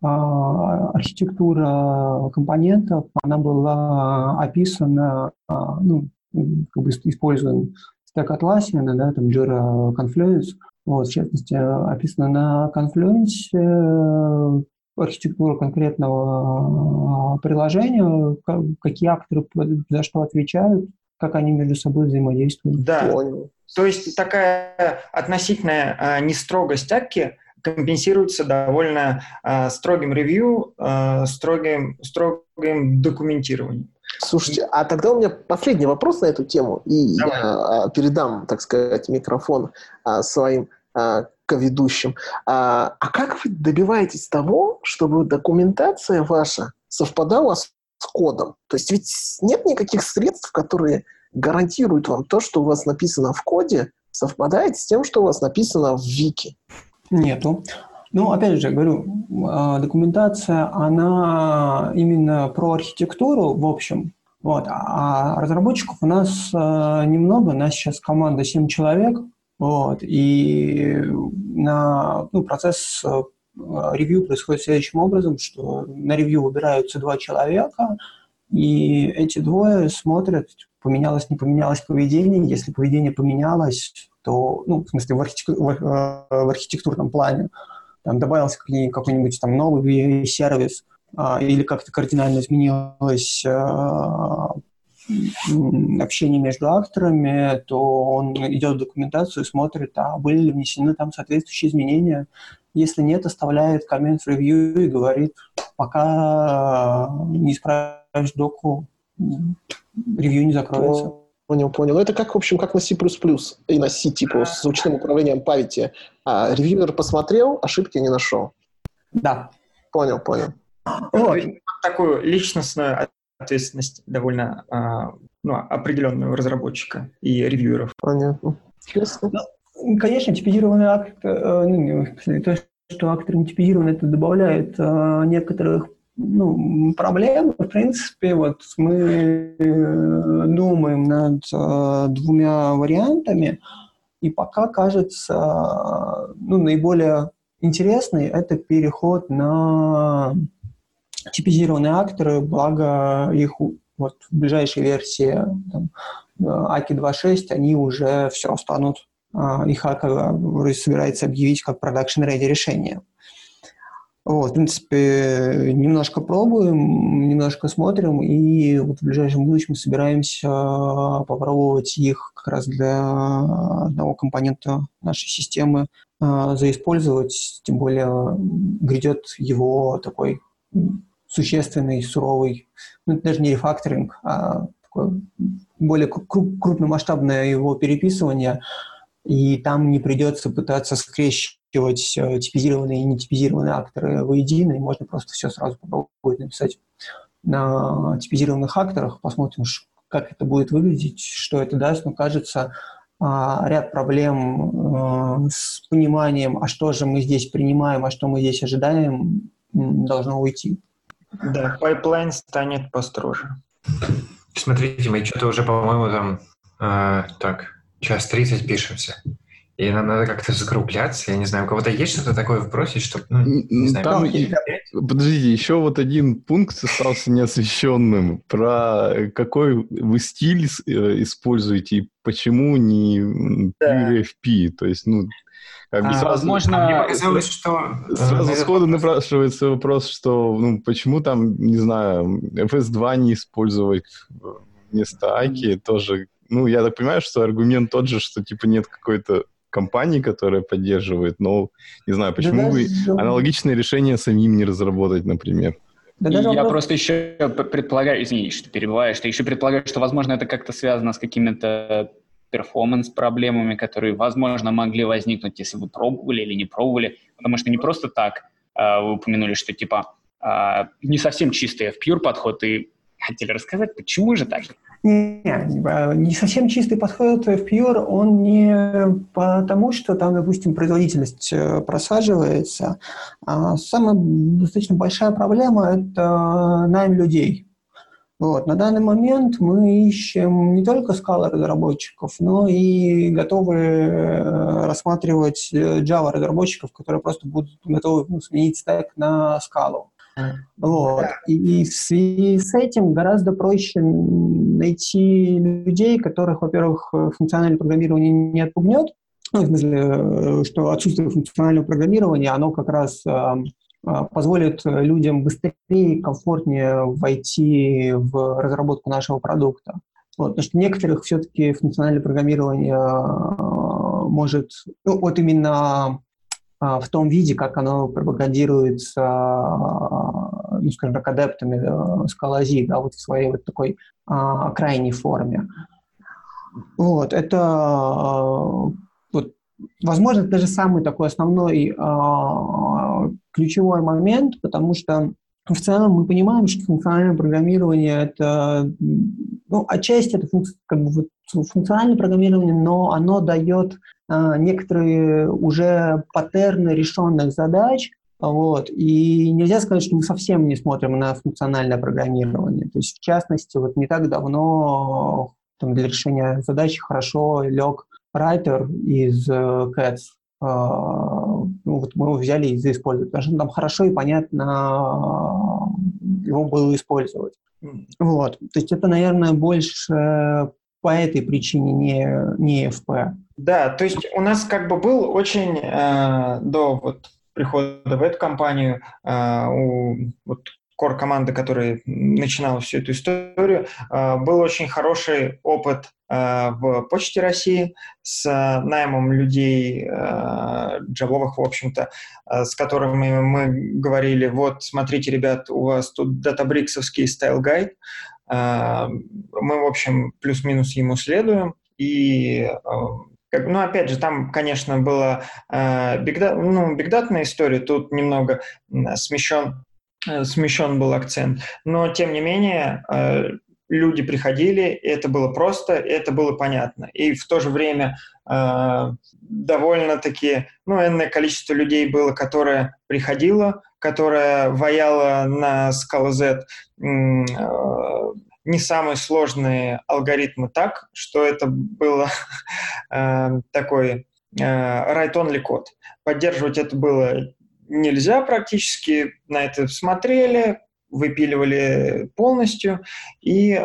а, архитектура компонентов, она была описана, а, ну, как бы используем стек Atlassian, да, там Jira Confluence, вот, в частности, описана на Confluence, архитектура конкретного а, приложения, какие акторы за что отвечают, как они между собой взаимодействуют. Да, Понял. то есть такая относительная нестрогость акки компенсируется довольно строгим ревью, строгим, строгим документированием. Слушайте, а тогда у меня последний вопрос на эту тему, и Давай. я а, передам, так сказать, микрофон а, своим а, ведущим. А, а как вы добиваетесь того, чтобы документация ваша совпадала с кодом? То есть ведь нет никаких средств, которые гарантируют вам то, что у вас написано в коде, совпадает с тем, что у вас написано в вики? Нету. Ну, опять же, говорю, а, документация, она именно про архитектуру в общем, вот, а разработчиков у нас а, немного, у нас сейчас команда 7 человек, вот, и на, ну, процесс э, ревью происходит следующим образом, что на ревью выбираются два человека, и эти двое смотрят, поменялось, не поменялось поведение. Если поведение поменялось, то, ну, в смысле, в, архитектур, в, э, в архитектурном плане, там добавился какой-нибудь там новый сервис, а, или как-то кардинально изменилось а, общение между авторами, то он идет в документацию, смотрит, а были ли внесены там соответствующие изменения. Если нет, оставляет коммент в ревью и говорит, пока не исправишь доку, ревью не закроется. Понял, понял. Ну, это как, в общем, как на C++ и на C, типа, с ручным управлением памяти. А ревьюер посмотрел, ошибки не нашел. Да. Понял, понял. Вот. Такую личностную ответственность довольно а, ну, определенную разработчика и ревьюеров. Понятно. Ну, конечно, типизированный акт, э, ну, то, что актор не типизирован, это добавляет э, некоторых ну, проблем. В принципе, вот мы э, думаем над двумя вариантами, и пока кажется, ну, наиболее интересный это переход на типизированные акторы, благо их вот в ближайшей версии там, AKI 2.6 они уже все станут, а, их AKI собирается объявить как production-ready решение. Вот, в принципе, немножко пробуем, немножко смотрим, и вот в ближайшем будущем собираемся попробовать их как раз для одного компонента нашей системы э, заиспользовать, тем более грядет его такой существенный, суровый, ну, это даже не рефакторинг, а такое более круп, крупномасштабное его переписывание, и там не придется пытаться скрещивать э, типизированные и нетипизированные акторы воедино, и можно просто все сразу попробовать написать на типизированных акторах, посмотрим, как это будет выглядеть, что это даст, но кажется, а, ряд проблем э, с пониманием, а что же мы здесь принимаем, а что мы здесь ожидаем, должно уйти. Да, пайплайн станет построже. Смотрите, мы что-то уже, по-моему, там, э, так, час 30 пишемся. И нам надо как-то закругляться. Я не знаю, у кого-то есть что-то такое вбросить, чтобы, ну, не знаю. Там, и, подождите, еще вот один пункт остался неосвещенным. Про какой вы стиль э, используете и почему не да. PFP. То есть, ну, Как бы а, сразу, возможно, мне показалось, что... Э, сразу сходу напрашивается вопрос, что, ну, почему там, не знаю, FS2 не использовать вместо Аки, тоже... Ну, я так понимаю, что аргумент тот же, что, типа, нет какой-то компании, которая поддерживает, но, не знаю, почему да, вы даже... аналогичное решение самим не разработать, например? Да я вопрос... просто еще предполагаю, извини, что перебиваю, что еще предполагаю, что, возможно, это как-то связано с какими-то перформанс-проблемами, которые, возможно, могли возникнуть, если вы пробовали или не пробовали, потому что не просто так э, вы упомянули, что типа э, не совсем чистый F-Pure подход, и хотели рассказать, почему же так? Не, не совсем чистый подход FPure, он не потому, что там, допустим, производительность э, просаживается, а самая достаточно большая проблема – это найм людей. Вот. На данный момент мы ищем не только скала разработчиков, но и готовы э, рассматривать э, Java разработчиков, которые просто будут готовы ну, сменить стек на скалу. Вот. И, в связи с этим гораздо проще найти людей, которых, во-первых, функциональное программирование не отпугнет, ну, в смысле, э, что отсутствие функционального программирования, оно как раз а, позволит людям быстрее и комфортнее войти в разработку нашего продукта. Вот, потому что некоторых все-таки функциональное программирование а, может, ну, вот именно в том виде, как оно пропагандируется, ну, скажем так, адептами скалази, да, вот в своей вот такой крайней форме. Вот, это возможно, это даже самый такой основной э, ключевой момент, потому что в целом мы понимаем, что функциональное программирование это, ну, отчасти это функци- как бы вот функциональное программирование, но оно дает э, некоторые уже паттерны решенных задач, вот. И нельзя сказать, что мы совсем не смотрим на функциональное программирование. То есть, в частности, вот не так давно там, для решения задачи хорошо лег Writer из uh, Cats. Uh, ну, вот мы его взяли и заиспользовали, потому что там хорошо и понятно его было использовать. Вот. То есть это, наверное, больше по этой причине не, не FP. Да, то есть у нас как бы был очень э, до вот прихода в эту компанию э, у вот core команды, которая начинала всю эту историю, э, был очень хороший опыт Э, в Почте России с наймом людей э, джавовых, в общем-то, э, с которыми мы говорили, вот, смотрите, ребят, у вас тут датабриксовский style guide, мы, в общем, плюс-минус ему следуем, и ну, опять же, там, конечно, была э, ну, бигдатная история, тут немного смещен, смещен был акцент, но, тем не менее, люди приходили, это было просто, это было понятно. И в то же время э, довольно-таки, ну, энное количество людей было, которое приходило, которое ваяло на Scala Z э, не самые сложные алгоритмы так, что это было э, такой э, write-only код. Поддерживать это было нельзя практически, на это смотрели, выпиливали полностью и,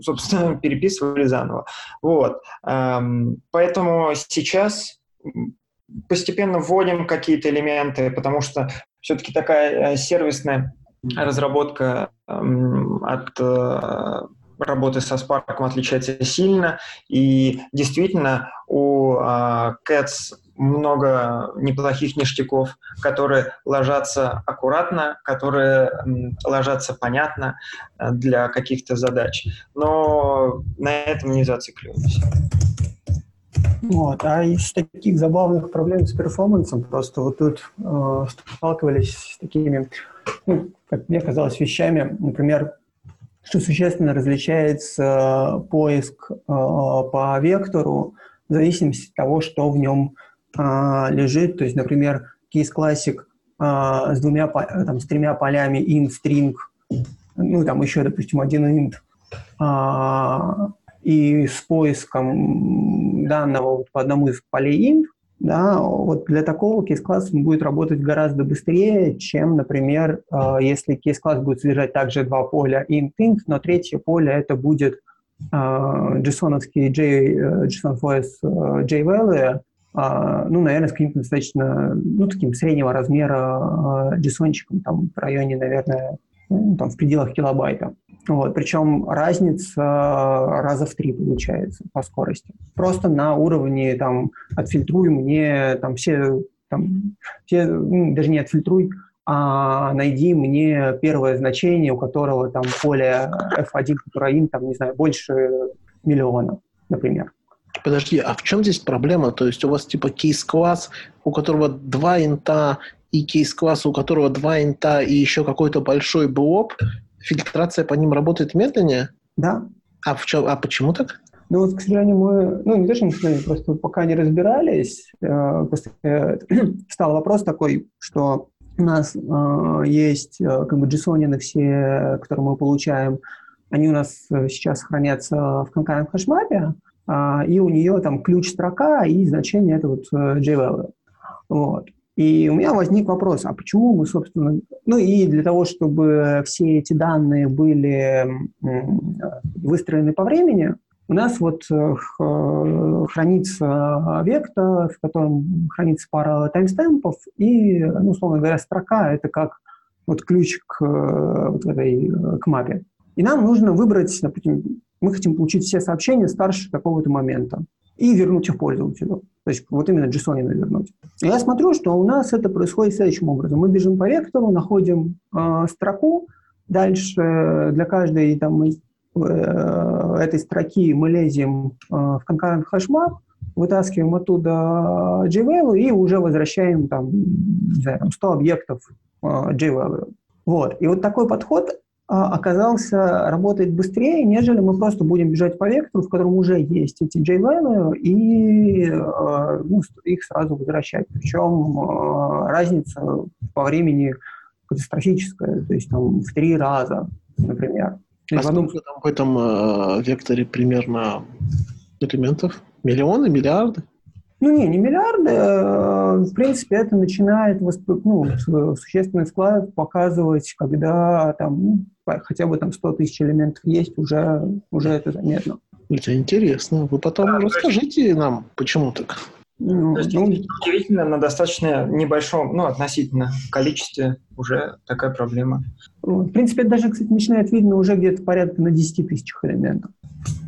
собственно, переписывали заново. Вот. Эм, поэтому сейчас постепенно вводим какие-то элементы, потому что все-таки такая э, сервисная разработка эм, от э, работы со Spark отличается сильно, и действительно у Cats много неплохих ништяков, которые ложатся аккуратно, которые ложатся понятно э, для каких-то задач. Но на этом не зацикливаемся. Вот. А из таких забавных проблем с перформансом, просто вот тут э, сталкивались с такими, ну, как мне казалось, вещами, например, что существенно различается поиск э, по вектору в зависимости от того, что в нем а, лежит, то есть, например, Case Classic а, с двумя, там, с тремя полями int, string, ну, там еще, допустим, один int, а, и с поиском данного вот по одному из полей int, да, вот для такого кейс-класс будет работать гораздо быстрее, чем, например, э, если кейс-класс будет содержать также два поля int, int, но третье поле это будет э, JSON-овский J, JSON-FOS JValue, ну, наверное, с каким-то достаточно, ну, таким среднего размера JSON-чиком, там, в районе, наверное, ну, там, в пределах килобайта. Вот, причем разница раза в три получается по скорости. Просто на уровне там отфильтруй мне там все, там, все ну, даже не отфильтруй, а найди мне первое значение, у которого там поле F1, которое им там, не знаю, больше миллиона, например. Подожди, а в чем здесь проблема? То есть у вас типа кейс-класс, у которого два инта, и кейс-класс, у которого два инта и еще какой-то большой блоб, фильтрация по ним работает медленнее? Да. А, в чем, а почему так? Ну вот, к сожалению, мы, ну не то, что мы, сожалению, просто пока не разбирались, э, просто э, стал вопрос такой, что у нас э, есть э, как бы JSON все, которые мы получаем, они у нас э, сейчас хранятся в конкретном хэшмапе, э, и у нее там ключ-строка и значение это вот э, JValue. Вот. И у меня возник вопрос, а почему мы, собственно, ну и для того, чтобы все эти данные были выстроены по времени, у нас вот э, хранится вектор, в котором хранится пара таймстемпов, и, ну, условно говоря, строка — это как вот ключ к, вот этой, к мапе. И нам нужно выбрать, допустим, мы хотим получить все сообщения старше какого-то момента и вернуть их пользователю. То есть вот именно JSON вернуть. Я смотрю, что у нас это происходит следующим образом. Мы бежим по вектору, находим э, строку, дальше для каждой там, э, этой строки мы лезем э, в concurrent hashmap, вытаскиваем оттуда JValue и уже возвращаем там, не знаю, там 100 объектов э, JValue. Вот. И вот такой подход оказался работает быстрее, нежели мы просто будем бежать по вектору, в котором уже есть эти JVM, и а, ну, их сразу возвращать. Причем а, разница по времени катастрофическая, то есть там в три раза, например. А сколько там в этом э, векторе примерно элементов? Миллионы, миллиарды? Ну, не, не миллиарды. А, в принципе, это начинает восп... ну, существенный вклад показывать, когда там ну, хотя бы там 100 тысяч элементов есть, уже, уже это заметно. Это интересно. Вы потом расскажите нам, почему так. Ну, То есть, ну, удивительно, на достаточно небольшом, ну, относительно количестве уже такая проблема. В принципе, это даже, кстати, начинает видно уже где-то порядка на 10 тысячах элементов.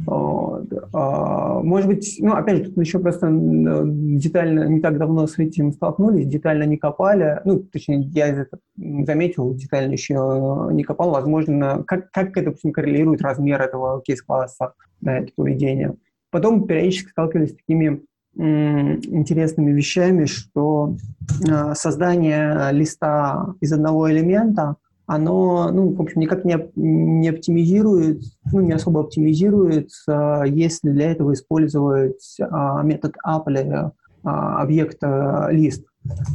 А, может быть, ну, опять же, тут еще просто детально, не так давно с этим столкнулись, детально не копали, ну, точнее, я это заметил, детально еще не копал, возможно, как, как это, допустим, коррелирует размер этого кейс-класса, да, это поведение. Потом периодически сталкивались с такими интересными вещами, что а, создание листа из одного элемента – оно, ну, в общем, никак не, не оптимизирует, ну, не особо оптимизируется, если для этого использовать а, метод Apple а, объекта лист.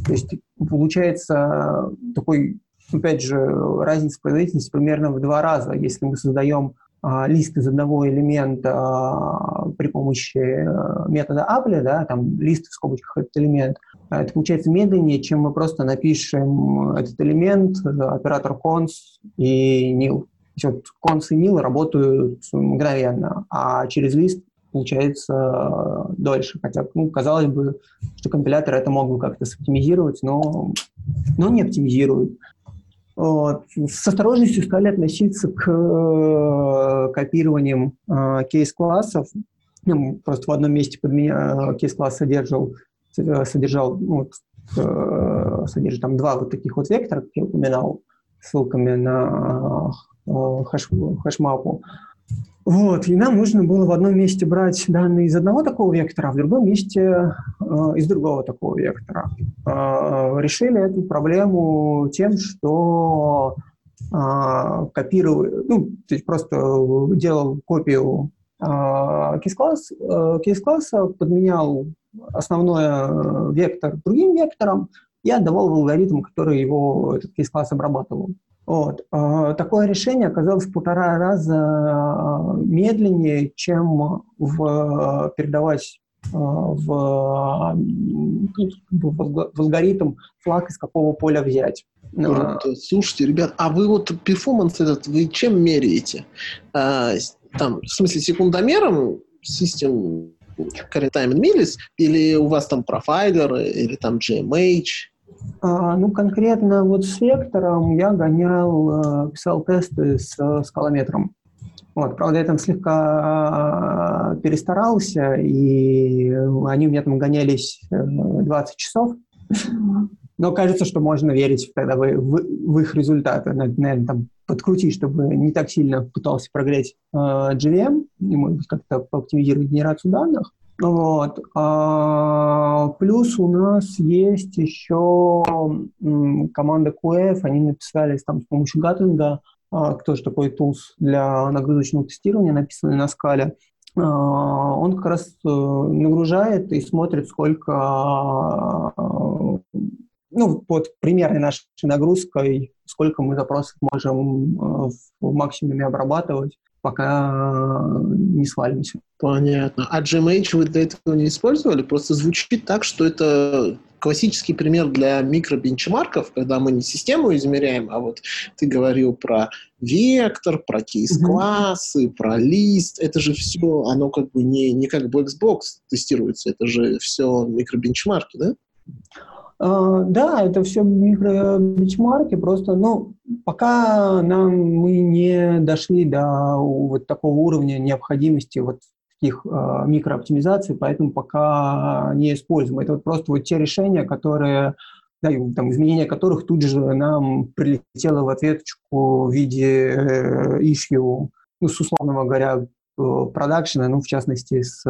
То есть получается такой, опять же, разница производительности примерно в два раза. Если мы создаем а, лист из одного элемента а, при помощи а, метода Apple, да, там лист в скобочках этот элемент, а это получается медленнее, чем мы просто напишем этот элемент, оператор cons и nil. Вот cons и nil работают мгновенно, а через лист получается дольше. Хотя, ну, казалось бы, что компилятор это мог бы как-то соптимизировать, но, но не оптимизирует. С осторожностью стали относиться к э, копированиям э, кейс-классов. Ну, просто в одном месте под меня э, кейс-класс содержал содержал, ну, содержит там два вот таких вот вектора, как я упоминал, ссылками на хэш, хэшмапу. Вот, и нам нужно было в одном месте брать данные из одного такого вектора, а в другом месте э, из другого такого вектора. Э, решили эту проблему тем, что э, копировал, ну, то есть просто делал копию э, кейс-класс, э, кейс-класса, подменял основной э, вектор другим вектором и отдавал в алгоритм, который его этот кейс-класс обрабатывал. Вот. Э, такое решение оказалось в полтора раза э, медленнее, чем в, передавать в, в алгоритм флаг из какого поля взять. Слушайте, ребят, а вы вот перформанс этот, вы чем меряете? А, там, в смысле, секундомером, систем Carry Time and Millis, или у вас там профайлеры, или там GMH? А, ну, конкретно вот с вектором я гонял, э, писал тесты с э, скалометром. Вот, правда, я там слегка э, перестарался, и они у меня там гонялись 20 часов. Но кажется, что можно верить тогда в, в, в их результаты. Наверное, там подкрутить, чтобы не так сильно пытался прогреть э, GVM, и, может быть, как-то пооптимизировать генерацию данных. Вот. А, плюс у нас есть еще команда QF, они написали там с помощью гаттинга, а, тоже такой тулс для нагрузочного тестирования, написанный на скале. А, он как раз а, нагружает и смотрит, сколько ну, под примерной нашей нагрузкой, сколько мы запросов можем э, в максимуме обрабатывать, пока не свалимся. Понятно. А GMH вы для этого не использовали? Просто звучит так, что это классический пример для микробенчмарков, когда мы не систему измеряем, а вот ты говорил про вектор, про кейс-классы, mm-hmm. про лист. Это же все, оно как бы не, не как Blackbox тестируется, это же все микробенчмарки, да? Uh, да, это все микробенчмарки, просто, ну, пока нам мы не дошли до вот такого уровня необходимости вот таких uh, микрооптимизаций, поэтому пока не используем. Это вот просто вот те решения, которые, да, там, изменения которых тут же нам прилетело в ответочку в виде э, issue, ну, с условного говоря, продакшена, ну, в частности, с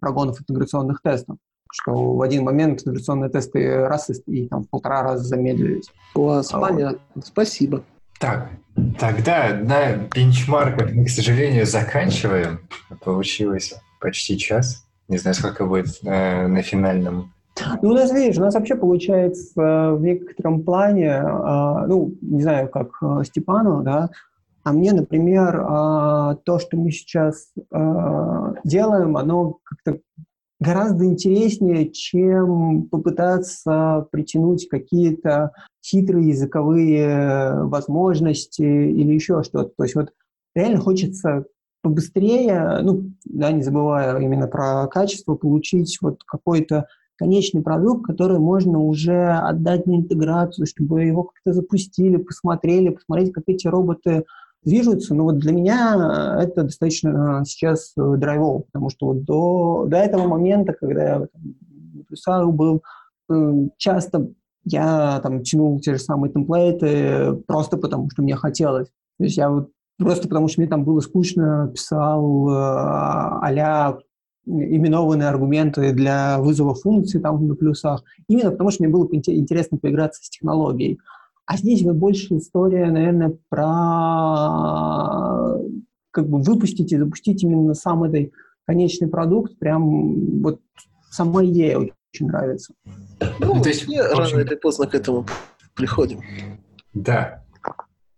прогонов интеграционных тестов что в один момент интеграционные тесты раз и, и там в полтора раза замедлились. Класс, а, понятно. Спасибо. Так, тогда на бенчмарках мы, к сожалению, заканчиваем. Получилось почти час. Не знаю, сколько будет э, на финальном. Ну, у нас, видишь, у нас вообще получается э, в некотором плане, э, ну, не знаю, как э, Степану, да, а мне, например, э, то, что мы сейчас э, делаем, оно как-то гораздо интереснее, чем попытаться притянуть какие-то хитрые языковые возможности или еще что-то. То есть вот реально хочется побыстрее, ну, да, не забывая именно про качество, получить вот какой-то конечный продукт, который можно уже отдать на интеграцию, чтобы его как-то запустили, посмотрели, посмотреть, как эти роботы движутся. Но вот для меня это достаточно сейчас э, драйвово, потому что вот до, до этого момента, когда я в Плюсару был, э, часто я там тянул те же самые темплейты просто потому, что мне хотелось. То есть я вот просто потому, что мне там было скучно, писал э, а именованные аргументы для вызова функций там на плюсах, именно потому что мне было интересно поиграться с технологией. А здесь вот больше история, наверное, про как бы выпустить и запустить именно сам этот конечный продукт. Прям вот сама идея очень нравится. Ну, ну то есть, общем... рано или поздно к этому приходим. Да.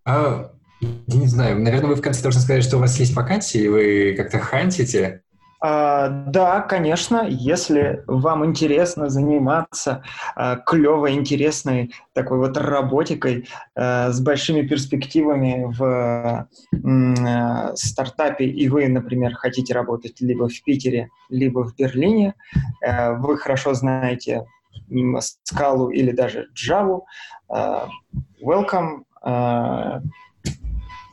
А, я не знаю, наверное, вы в конце должны сказать, что у вас есть вакансии, и вы как-то хантите да, конечно, если вам интересно заниматься а, клевой, интересной такой вот работикой а, с большими перспективами в стартапе, и вы, например, хотите работать либо в Питере, либо в Берлине, вы хорошо знаете скалу или даже Java, welcome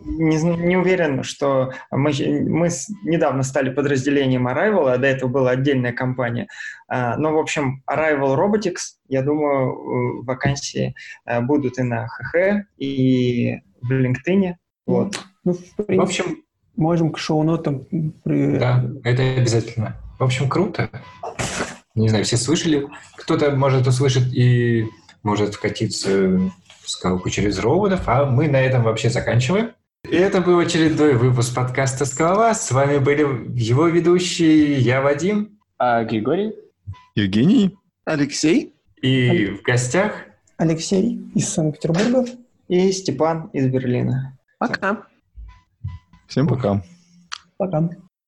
не, не уверен, что мы, мы недавно стали подразделением Arrival, а до этого была отдельная компания. А, но, в общем, Arrival Robotics, я думаю, вакансии а, будут и на ХХ, и в LinkedIn. Вот. Ну, в, принципе, в общем, можем к шоу-нотам... При... Да, это обязательно. В общем, круто. Не знаю, все слышали. Кто-то может услышать и может вкатиться в скалку через роботов, а мы на этом вообще заканчиваем. И это был очередной выпуск подкаста «Скала». С вами были его ведущие я, Вадим. А Григорий. Евгений. Алексей. И Алексей. в гостях... Алексей из Санкт-Петербурга. И Степан из Берлина. Пока. Всем пока. Пока.